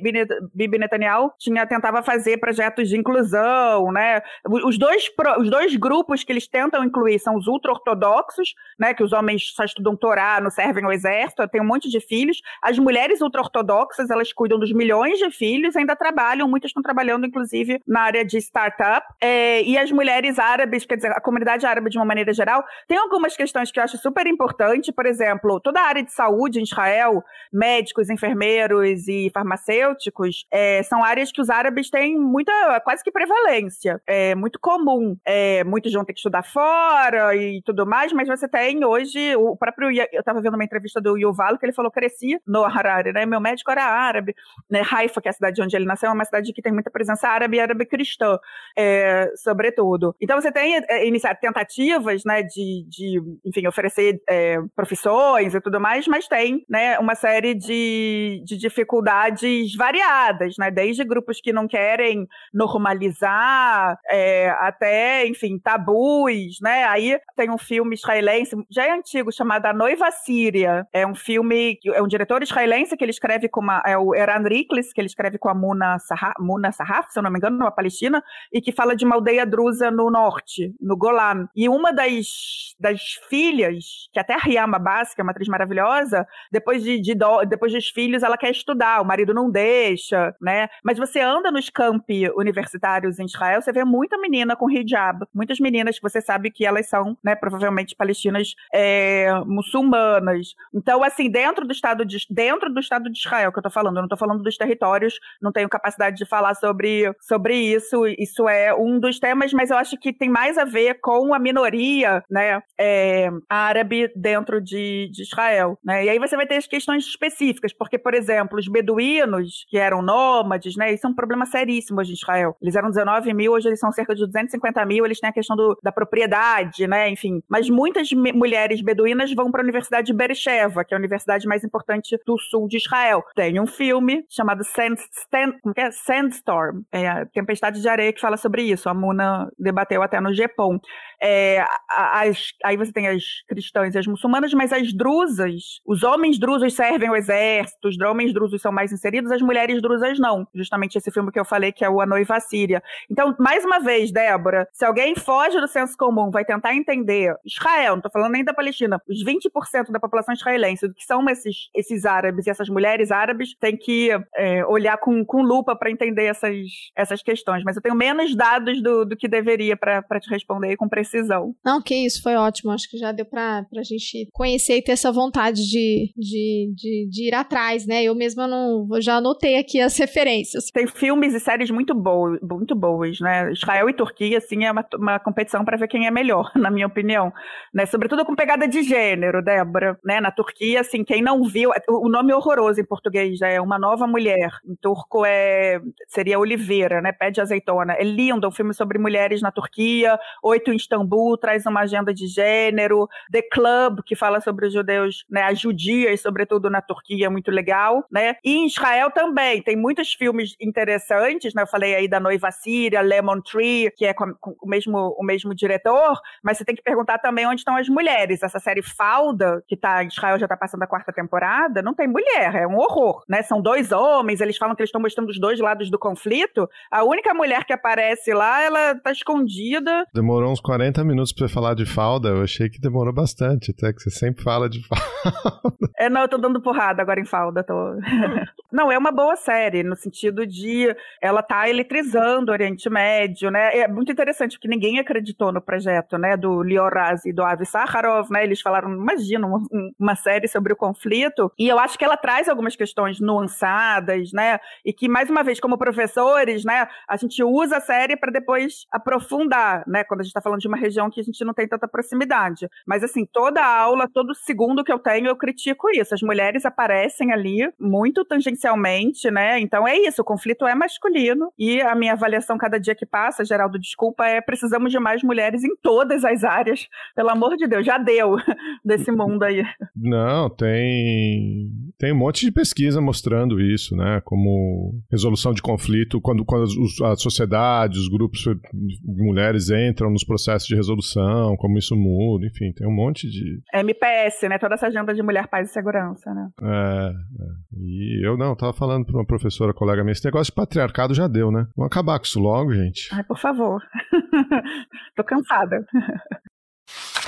Bibi Netanyahu Internacional tinha, tentava fazer projetos de inclusão, né? Os dois, os dois grupos que eles tentam incluir são os ultra-ortodoxos, né? Que os homens só estudam Torá, não servem ao exército, tem um monte de filhos. As mulheres ultra-ortodoxas, elas cuidam dos milhões de filhos, ainda trabalham, muitas estão trabalhando, inclusive, na área de startup. É, e as mulheres árabes, quer dizer, a comunidade árabe de uma maneira geral, tem algumas questões que eu acho super importante, por exemplo, toda a área de saúde em Israel, médicos, enfermeiros e farmacêuticos, é, são áreas que os árabes têm muita, quase que prevalência. É muito comum. É, muitos vão ter que estudar fora e tudo mais, mas você tem hoje, o próprio, eu estava vendo uma entrevista do Yuval, que ele falou, cresci no Harare, né, meu médico era árabe, né, Haifa, que é a cidade onde ele nasceu, é uma cidade que tem muita presença árabe e árabe cristã, é, sobretudo. Então você tem é, iniciar tentativas, né, de, de enfim, oferecer é, profissões e tudo mais, mas tem, né, uma série de, de dificuldades variadas, né, desde grupos que não querem normalizar, é, até, enfim, tabus, né, aí tem um filme israelense, já é antigo, chamado A Noiva Síria, é um filme, é um diretor israelense que ele escreve com uma, é o Eran Riklis, que ele escreve com a Muna, Sahaf, Muna Sahaf, se eu não me engano, numa Palestina, e que fala de uma aldeia drusa no norte, no Golan. E uma das, das filhas, que até a Riama Bass, que é uma atriz maravilhosa, depois de, de depois dos filhos, ela quer estudar, o marido não deixa, né? Mas você anda nos campi universitários em Israel, você vê muita menina com hijab, muitas meninas que você sabe que elas são, né, provavelmente palestinas é, muçulmanas. Então, assim, dentro do estado de dentro do estado de Israel que eu tô falando, eu não tô falando dos territórios, não tenho capacidade de falar sobre, sobre isso. Isso é um dos temas, mas eu acho que tem mais a ver com a minoria, né, é, árabe dentro de, de Israel, né? E aí você vai ter as questões específicas, porque, por exemplo, os beduínos, que eram nômades, né, isso é um problema seríssimo hoje em Israel. Eles eram 19 mil, hoje eles são cerca de 250 mil, eles têm a questão do, da propriedade, né, enfim. Mas muitas mulheres beduínas vão para a Universidade de Beersheba, que é a universidade mais importante do sul de Israel. Tem um filme chamado Sand, Stand, é? Sandstorm, é Tempestade de Areia, que fala sobre isso. A Muna debateu até no Japão. É, as, aí você tem as cristãs e as muçulmanas, mas as drusas, os homens drusos servem o exército, os homens drusos são mais inseridos, as mulheres drusas não. Justamente esse filme que eu falei, que é o A Noiva Síria. Então, mais uma vez, Débora, se alguém foge do senso comum, vai tentar entender Israel, não tô falando nem da Palestina, os 20% da população israelense, do que são esses, esses árabes e essas mulheres árabes, tem que é, olhar com, com lupa para entender essas, essas questões. Mas eu tenho menos dados do, do que deveria para te responder com precisão. Não, que isso, foi ótimo. Acho que já deu pra, pra gente conhecer e ter essa vontade de, de, de, de ir atrás, né? Eu mesma não, já anotei aqui as referências. Tem filmes e séries muito boas, muito boas, né? Israel e Turquia, assim, é uma, uma competição para ver quem é melhor, na minha opinião. Né? Sobretudo com pegada de gênero, Débora. Né? Na Turquia, assim, quem não viu. O nome é horroroso em português, é Uma Nova Mulher. Em turco é seria Oliveira, né? Pé de azeitona. É lindo, é um filme sobre mulheres na Turquia. Oito em Istambul, traz uma agenda de gênero. The Club, que fala sobre os judeus, né? As judias, sobretudo na Turquia, é muito legal, né? E em Israel também. Tem muitos filmes interessantes, né? Eu falei aí da Noiva Síria, Lemon Tree, que é com, o, mesmo, o mesmo diretor, mas você tem que perguntar também onde estão as mulheres. Essa série Falda, que tá Israel já tá passando a quarta temporada, não tem mulher, é um horror, né? São dois homens, eles falam que eles estão mostrando os dois lados do conflito. A única mulher que aparece lá, ela tá escondida. Demorou uns 40 minutos para falar de falda, eu achei que demorou bastante, até que você sempre fala de falda. É, não, eu tô dando porrada agora em falda, tô. não, é uma boa série, no sentido de ela tá eletrizando o Oriente Médio, né? É muito interessante, porque ninguém acreditou no projeto, né, do Lioraz e do Avi Sakharov, né? Eles falaram, imagina, uma, uma série sobre o conflito, e eu acho que ela traz algumas questões nuançadas, né? E que, mais uma vez, como professores, né, a gente usa a série para depois aprofundar, né? Quando a gente está falando de uma região que a gente não tem tanta proximidade. Mas, assim, toda aula, todo segundo que eu tenho, eu critico isso. As mulheres aparecem ali muito tangencialmente, né? Então é isso, o conflito é masculino. E a minha avaliação cada dia que passa, Geraldo, desculpa, é precisamos de mais mulheres em todas as áreas. Pelo amor de Deus, já deu desse mundo aí. Não, tem tem um monte de pesquisa mostrando isso, né? Como resolução de conflito, quando, quando a sociedade, os grupos de mulheres entram nos processos de resolução, como isso muda, enfim, tem um monte de. MPS, né? Toda essa agenda de mulher, paz e segurança, né? É, é. E eu não, tava falando para uma professora colega minha, esse negócio de patriarcado já deu, né? Vamos acabar com isso logo, gente. Ai, por favor. Tô cansada.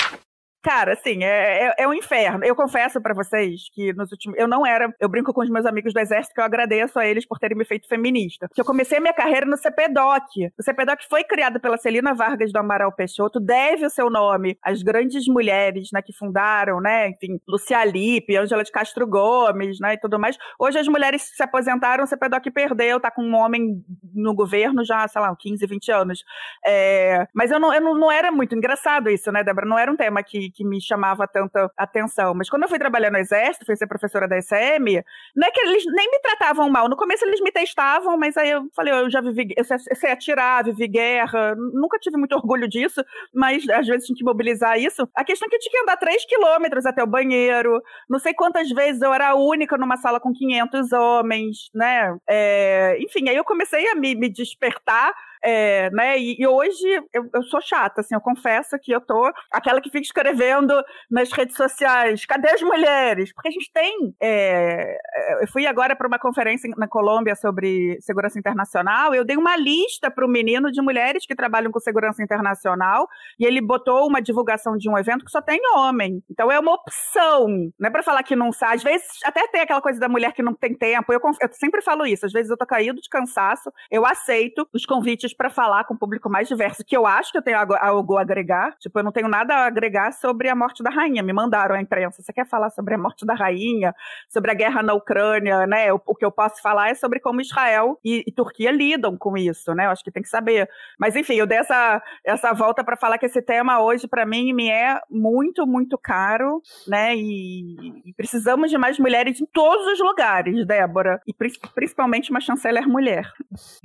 Cara, assim, é, é, é um inferno. Eu confesso para vocês que nos últimos. Eu não era. Eu brinco com os meus amigos do Exército que eu agradeço a eles por terem me feito feminista. Que eu comecei a minha carreira no CPDOC. O CPDOC foi criado pela Celina Vargas do Amaral Peixoto, deve o seu nome às grandes mulheres né, que fundaram, né? Enfim, Lucia Lippe, Ângela de Castro Gomes, né? E tudo mais. Hoje as mulheres se aposentaram, o CPDOC perdeu, tá com um homem no governo já, sei lá, 15, 20 anos. É... Mas eu não, eu não, não era muito engraçado isso, né, Débora? Não era um tema que que me chamava tanta atenção. Mas quando eu fui trabalhar no Exército, fui ser professora da SM, não é que eles nem me tratavam mal. No começo eles me testavam, mas aí eu falei, eu já vivi, eu sei atirar, vivi guerra, nunca tive muito orgulho disso, mas às vezes tinha que mobilizar isso. A questão é que eu tinha que andar 3 quilômetros até o banheiro, não sei quantas vezes eu era a única numa sala com 500 homens, né? É, enfim, aí eu comecei a me, me despertar é, né? E, e hoje eu, eu, sou chata, assim, eu confesso que eu tô aquela que fica escrevendo nas redes sociais, cadê as mulheres? Porque a gente tem. É, é eu fui agora para uma conferência na Colômbia sobre segurança internacional, eu dei uma lista para o menino de mulheres que trabalham com segurança internacional, e ele botou uma divulgação de um evento que só tem homem. Então é uma opção, não é para falar que não sabe. Às vezes até tem aquela coisa da mulher que não tem tempo. Eu, eu sempre falo isso, às vezes eu tô caído de cansaço, eu aceito os convites para falar com o público mais diverso, que eu acho que eu tenho algo a agregar. Tipo, eu não tenho nada a agregar sobre a morte da rainha. Me mandaram a imprensa. Você quer falar sobre a morte da rainha, sobre a guerra na Ucrânia, né? O, o que eu posso falar é sobre como Israel e, e, Turquia lidam com isso, né? Eu acho que tem que saber. Mas enfim, eu dei essa, essa volta para falar que esse tema hoje para mim me é muito, muito caro, né? E, e, precisamos de mais mulheres em todos os lugares, Débora, e principalmente uma chanceler mulher.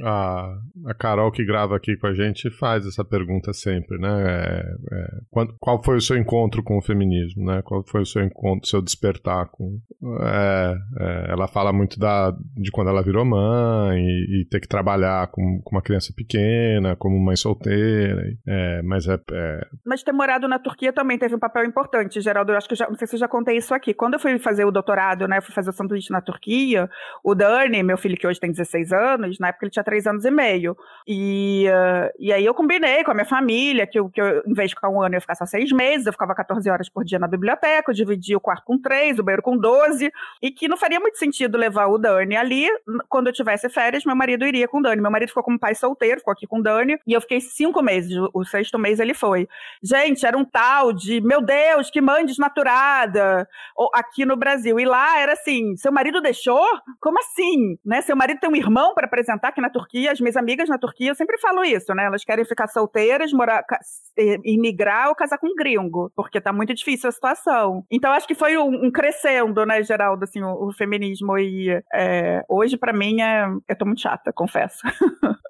Ah, a Carol que grava aqui com a gente faz essa pergunta sempre, né? É, é, qual, qual foi o seu encontro com o feminismo, né? Qual foi o seu encontro, seu despertar com... É, é ela fala muito da, de quando ela virou mãe e, e ter que trabalhar com, com, uma criança pequena, como mãe solteira, é, mas é, é, Mas ter morado na Turquia também teve um papel importante, Geraldo, eu acho que já, não sei se eu já contei isso aqui. Quando eu fui fazer o doutorado, né, fui fazer o sanduíche na Turquia, o Dani, meu filho que hoje tem 16 anos, na época ele tinha 3 anos e meio, e e, uh, e aí eu combinei com a minha família que, eu, que eu, em vez de ficar um ano, eu ia ficar só seis meses, eu ficava 14 horas por dia na biblioteca, eu dividia o quarto com três, o banheiro com 12, e que não faria muito sentido levar o Dani ali. Quando eu tivesse férias, meu marido iria com o Dani. Meu marido ficou como pai solteiro, ficou aqui com o Dani, e eu fiquei cinco meses. O sexto mês ele foi. Gente, era um tal de, meu Deus, que mãe desnaturada, aqui no Brasil. E lá era assim, seu marido deixou? Como assim? Né? Seu marido tem um irmão para apresentar aqui na Turquia, as minhas amigas na Turquia, sempre falo isso, né? Elas querem ficar solteiras, morar, imigrar ou casar com um gringo, porque tá muito difícil a situação. Então acho que foi um, um crescendo, né, Geraldo, assim, o, o feminismo. E é, hoje, para mim, é, eu tô muito chata, confesso.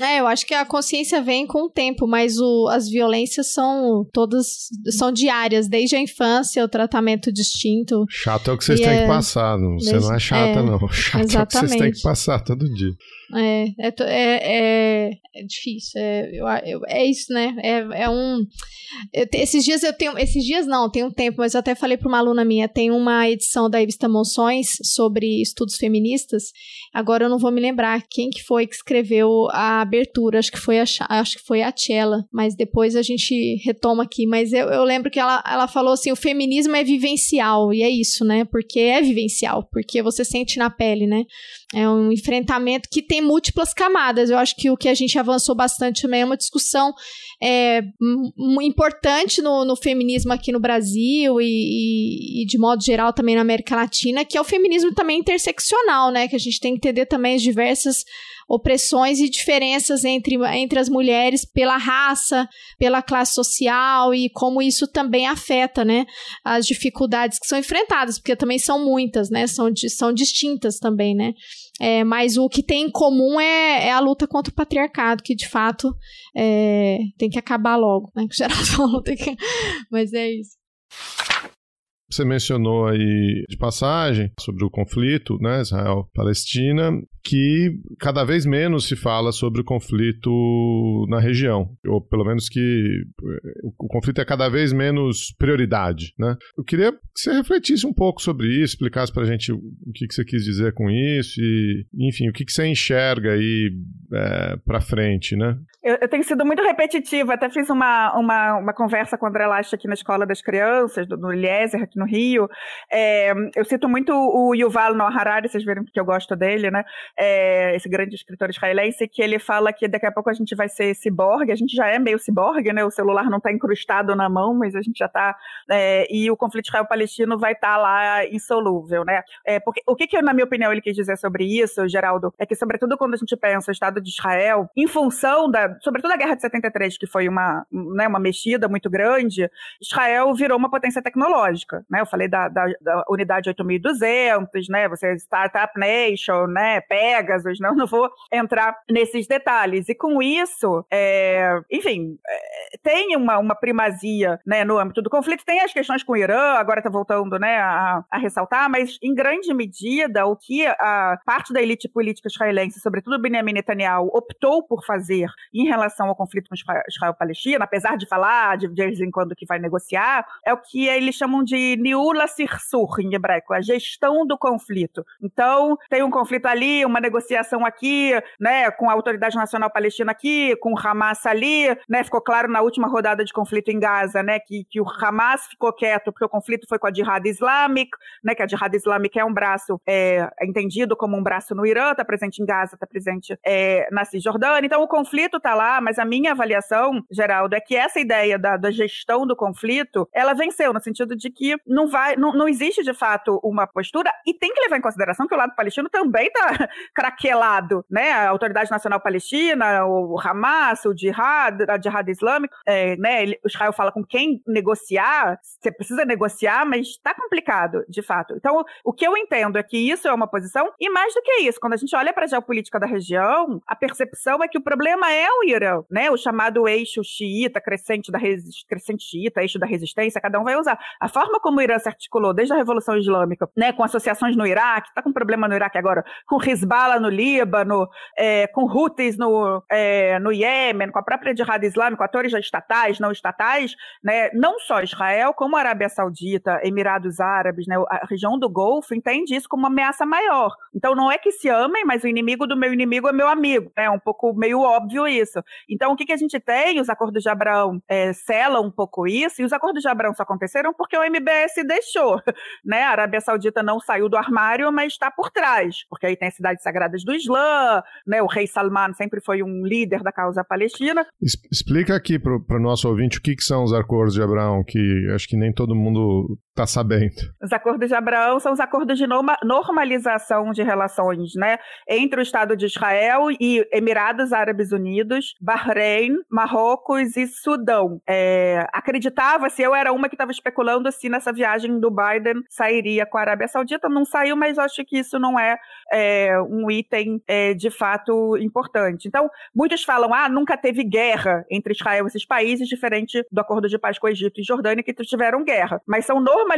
É, eu acho que a consciência vem com o tempo, mas o, as violências são todas são diárias, desde a infância, o tratamento distinto. Chato é o que vocês têm é, que passar, não, desde, você não é chata, é, não. Chato exatamente. é o que vocês têm que passar todo dia. É, é, é, é difícil. É, eu, é isso, né? É, é um. Eu, esses dias eu tenho. Esses dias não, tem um tempo, mas eu até falei para uma aluna minha: tem uma edição da revista Monções sobre estudos feministas. Agora eu não vou me lembrar quem que foi que escreveu a abertura. Acho que foi a, acho que foi a Tchela, mas depois a gente retoma aqui. Mas eu, eu lembro que ela, ela falou assim: o feminismo é vivencial, e é isso, né? Porque é vivencial, porque você sente na pele, né? É um enfrentamento que tem múltiplas camadas. Eu acho que o que a gente avançou bastante também é uma discussão é, importante no, no, feminismo aqui no Brasil e, e, e, de modo geral também na América Latina, que é o feminismo também interseccional, né? Que a gente tem que entender também as diversas opressões e diferenças entre, entre as mulheres pela raça, pela classe social e como isso também afeta, né, as dificuldades que são enfrentadas, porque também são muitas, né, são, são distintas também, né. É, mas o que tem em comum é, é, a luta contra o patriarcado, que de fato é, tem que acabar logo, né? O Geraldo tem que... mas é isso. você mencionou aí de passagem sobre o conflito, né, Israel-Palestina, que cada vez menos se fala sobre o conflito na região, ou pelo menos que eh, o conflito é cada vez menos prioridade, né? Eu queria que você refletisse um pouco sobre isso, explicasse para a gente o que, você quis dizer com isso e, enfim, o que, você enxerga aí é, para frente, né? Eu, eu, tenho sido muito repetitiva, até fiz uma, uma, uma conversa com o André Lacha aqui na Escola das Crianças, do, do Eliezer, aqui no Rio. É, eu cito muito o Yuval Noah Harari, vocês viram que eu gosto dele, né? É, esse grande escritor israelense, que ele fala que daqui a pouco a gente vai ser ciborgue, a gente já é meio ciborgue, né? O celular não está incrustado na mão, mas a gente já está. É, e o conflito israel-palestino vai estar tá lá insolúvel, né? É, porque, o que, que, na minha opinião, ele quis dizer sobre isso, Geraldo, é que, sobretudo, quando a gente pensa o Estado de Israel, em função da sobretudo a Guerra de 73, que foi uma, né, uma mexida muito grande, Israel virou uma potência tecnológica, né? Eu falei da, da, da unidade 8200, né? Você Startup Nation, né? Pegasus, não, não vou entrar nesses detalhes. E com isso, é, enfim, é, tem uma, uma primazia, né, no âmbito do conflito. Tem as questões com o Irã, agora está voltando, né, a, a, ressaltar, mas em grande medida o que a parte da elite política israelense, sobretudo Benjamin Netanyahu, optou por fazer em relação ao conflito com Israel-Palestina, apesar de falar de vez em quando que vai negociar, é o que eles chamam de Niula Sirsur, em hebraico, a gestão do conflito. Então, tem um conflito ali, uma negociação aqui, né, com a Autoridade Nacional Palestina aqui, com o Hamas ali, né, ficou claro na última rodada de conflito em Gaza, né, que, que o Hamas ficou quieto porque o conflito foi com a Jihad Islâmica, né, que a Jihad Islâmica é um braço, é, é entendido como um braço no Irã, está presente em Gaza, está presente é, na Cisjordânia, então o conflito está lá, mas a minha avaliação, Geraldo, é que essa ideia da, da gestão do conflito, ela venceu, no sentido de que não vai, não, não existe de fato uma postura, e tem que levar em consideração que o lado palestino também está craquelado, né? A Autoridade Nacional Palestina, o Hamas, o Jihad, a Jihad Islâmica, é, né? Israel fala com quem negociar, você precisa negociar, mas está complicado, de fato. Então, o que eu entendo é que isso é uma posição, e mais do que isso, quando a gente olha para a geopolítica da região, a percepção é que o problema é o Irã, né? O chamado eixo xiita, crescente da crescente xiita, eixo da resistência, cada um vai usar. A forma como o Irã se articulou desde a Revolução Islâmica, né? Com associações no Iraque, está com problema no Iraque agora, com Hezbollah no Líbano, é, com Houthis no, é, no Iêmen, com a própria Jihad Islâmica, atores estatais, não estatais, né? Não só Israel, como a Arábia Saudita, Emirados Árabes, né? A região do Golfo entende isso como uma ameaça maior. Então não é que se amem, mas o inimigo do meu inimigo é meu amigo. É um pouco meio óbvio isso. Então, o que, que a gente tem? Os acordos de Abraão é, selam um pouco isso, e os acordos de Abraão só aconteceram porque o MBS deixou. Né? A Arábia Saudita não saiu do armário, mas está por trás, porque aí tem as cidades sagradas do Islã, né? o rei Salman sempre foi um líder da causa palestina. Explica aqui para o nosso ouvinte o que, que são os acordos de Abraão, que acho que nem todo mundo está sabendo. Os acordos de Abraão são os acordos de normalização de relações né? entre o Estado de Israel e Emirados Árabes Unidos, Bahrein, Marrocos e Sudão. É, Acreditava-se, eu era uma que estava especulando se nessa viagem do Biden sairia com a Arábia Saudita. Não saiu, mas acho que isso não é, é um item é, de fato importante. Então, muitos falam, ah, nunca teve guerra entre Israel e esses países, diferente do acordo de paz com o Egito e Jordânia, que tiveram guerra. Mas são normalizações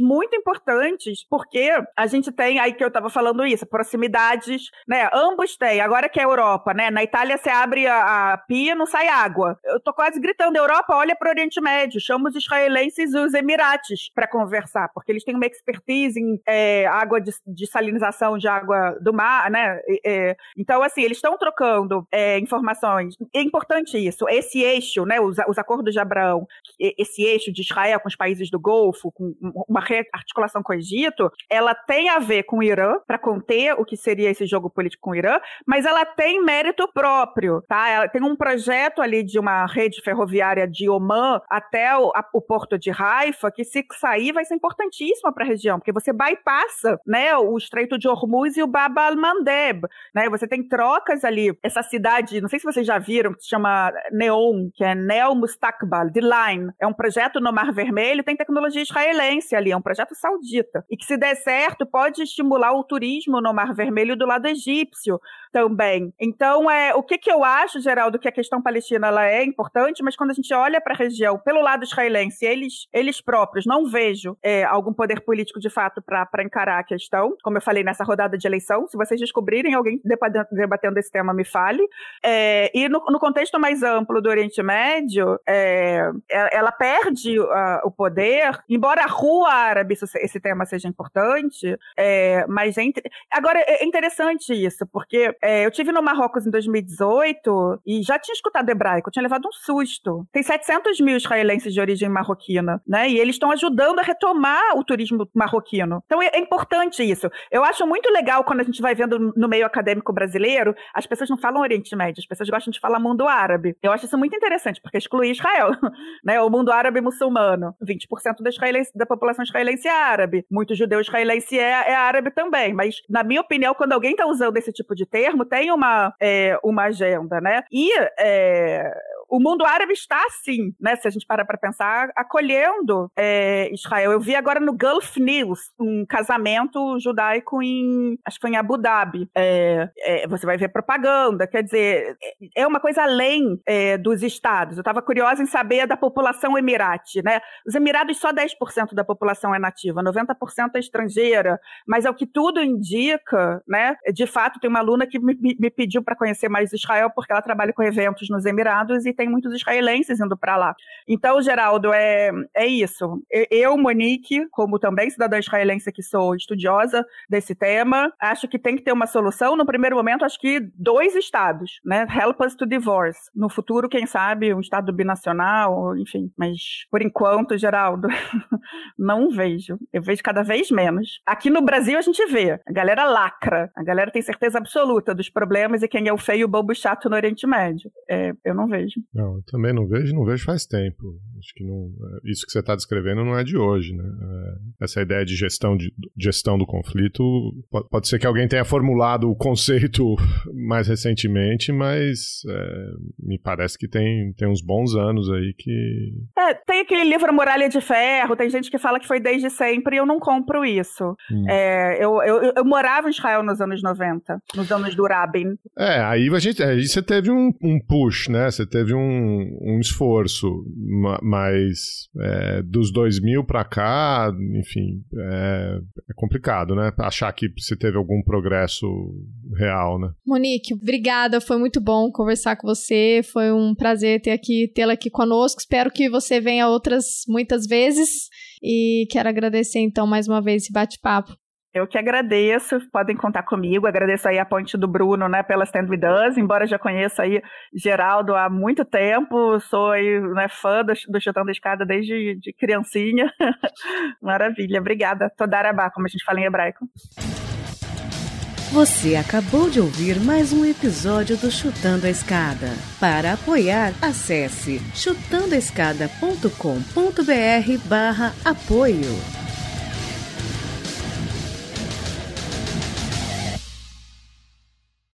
muito importantes, porque a gente tem, aí que eu estava falando isso, proximidades, né? Ambos têm. Agora que é a Europa, né? Na Itália você abre a, a pia, não sai água. Eu tô quase gritando, Europa, olha para o Oriente Médio, chama os israelenses e os emirates para conversar, porque eles têm uma expertise em é, água de, de, salinização de água do mar, né? É, então, assim, eles estão trocando é, informações. É importante isso. Esse eixo, né? Os, os acordos de Abraão, esse eixo de Israel com os países do Golfo, com uma articulação com o Egito, ela tem a ver com o Irã, para conter o que seria esse jogo político com o Irã, mas ela tem mérito próprio, tá? Ela tem um projeto ali de uma rede ferroviária de Oman até o, a, o porto de Haifa, que se sair vai ser importantíssima para a região, porque você bypassa, né, o Estreito de Hormuz e o Bab al-Mandeb, né? Você tem trocas ali. Essa cidade, não sei se vocês já viram, que se chama Neon, que é Neo Mustakbal, de Line. É um projeto no Mar Vermelho, tem tecnologia israelense israelense ali, é um projeto saudita. E que, se der certo, pode estimular o turismo no Mar Vermelho do lado egípcio também. Então, é, o que, que eu acho, Geraldo, que a questão palestina ela é importante, mas quando a gente olha para a região pelo lado israelense, eles, eles próprios, não vejo é, algum poder político de fato para encarar a questão. Como eu falei nessa rodada de eleição, se vocês descobrirem alguém debatendo esse tema, me fale. É, e no, no, contexto mais amplo do Oriente Médio, é, é ela perde uh, o poder, embora a rua árabe esse tema seja importante, é, mas é, agora é interessante isso, porque é, eu tive no Marrocos em 2018 e já tinha escutado hebraico, tinha levado um susto. Tem 700 mil israelenses de origem marroquina, né? E eles estão ajudando a retomar o turismo marroquino. Então é, é, importante isso. Eu acho muito legal quando a gente vai vendo no meio acadêmico brasileiro, as pessoas não falam Oriente Médio, as pessoas gostam de falar mundo árabe. Eu acho isso muito interessante, porque exclui Israel, né? O mundo árabe muçulmano. 20% da, da população israelense é árabe. Muito judeu israelense é, é árabe também. Mas, na minha opinião, quando alguém está usando esse tipo de termo, termo tem uma, é, uma agenda, né? E é, o mundo árabe está assim, né? Se a gente parar para pensar, acolhendo é, Israel. Eu vi agora no Gulf News um casamento judaico em, acho que foi em Abu Dhabi. É, é, você vai ver propaganda, quer dizer, é uma coisa além é, dos estados. Eu estava curiosa em saber da população emirate, né? Os Emirados só 10% da população é nativa, 90% é estrangeira, mas é o que tudo indica, né? De fato, tem uma aluna que me, me pediu para conhecer mais Israel porque ela trabalha com eventos nos Emirados e tem muitos israelenses indo para lá. Então, Geraldo, é, é isso. Eu, Monique, como também cidadã israelense que sou estudiosa desse tema, acho que tem que ter uma solução. No primeiro momento, acho que dois estados, né? Help us to divorce. No futuro, quem sabe, um estado binacional, enfim. Mas, por enquanto, Geraldo, não vejo. Eu vejo cada vez menos. Aqui no Brasil, a gente vê. A galera lacra. A galera tem certeza absoluta dos problemas e quem é o feio, o bobo chato no Oriente Médio. É, eu não vejo. Não, eu também não vejo, não vejo faz tempo. Acho que não, é, isso que você está descrevendo não é de hoje, né? É, essa ideia de gestão, de gestão do conflito, pode ser que alguém tenha formulado o conceito mais recentemente, mas é, me parece que tem, tem uns bons anos aí que. É, tem aquele livro Muralha de Ferro, tem gente que fala que foi desde sempre e eu não compro isso. Hum. É, eu, eu, eu, morava em Israel nos anos 90, nos anos do Rabin. É, aí, a gente, aí você teve um, um push, né? Você teve um um, esforço, mas é, dos 2000 para cá, enfim, é, é, complicado, né? Achar que você teve algum progresso real, né? Monique, obrigada, foi muito bom conversar com você, foi um prazer ter aqui tê-la aqui conosco. Espero que você venha outras muitas vezes e quero agradecer então mais uma vez esse bate-papo. Eu que agradeço, podem contar comigo, agradeço aí a ponte do Bruno, né, pela Stand With Us, embora já conheça aí Geraldo há muito tempo, sou aí, né, fã do, do Chutando Escada desde de criancinha. Maravilha, obrigada. Todarabá, como a gente fala em hebraico. Você acabou de ouvir mais um episódio do Chutando a Escada. Para apoiar, acesse chutandoescada.com.br barra apoio.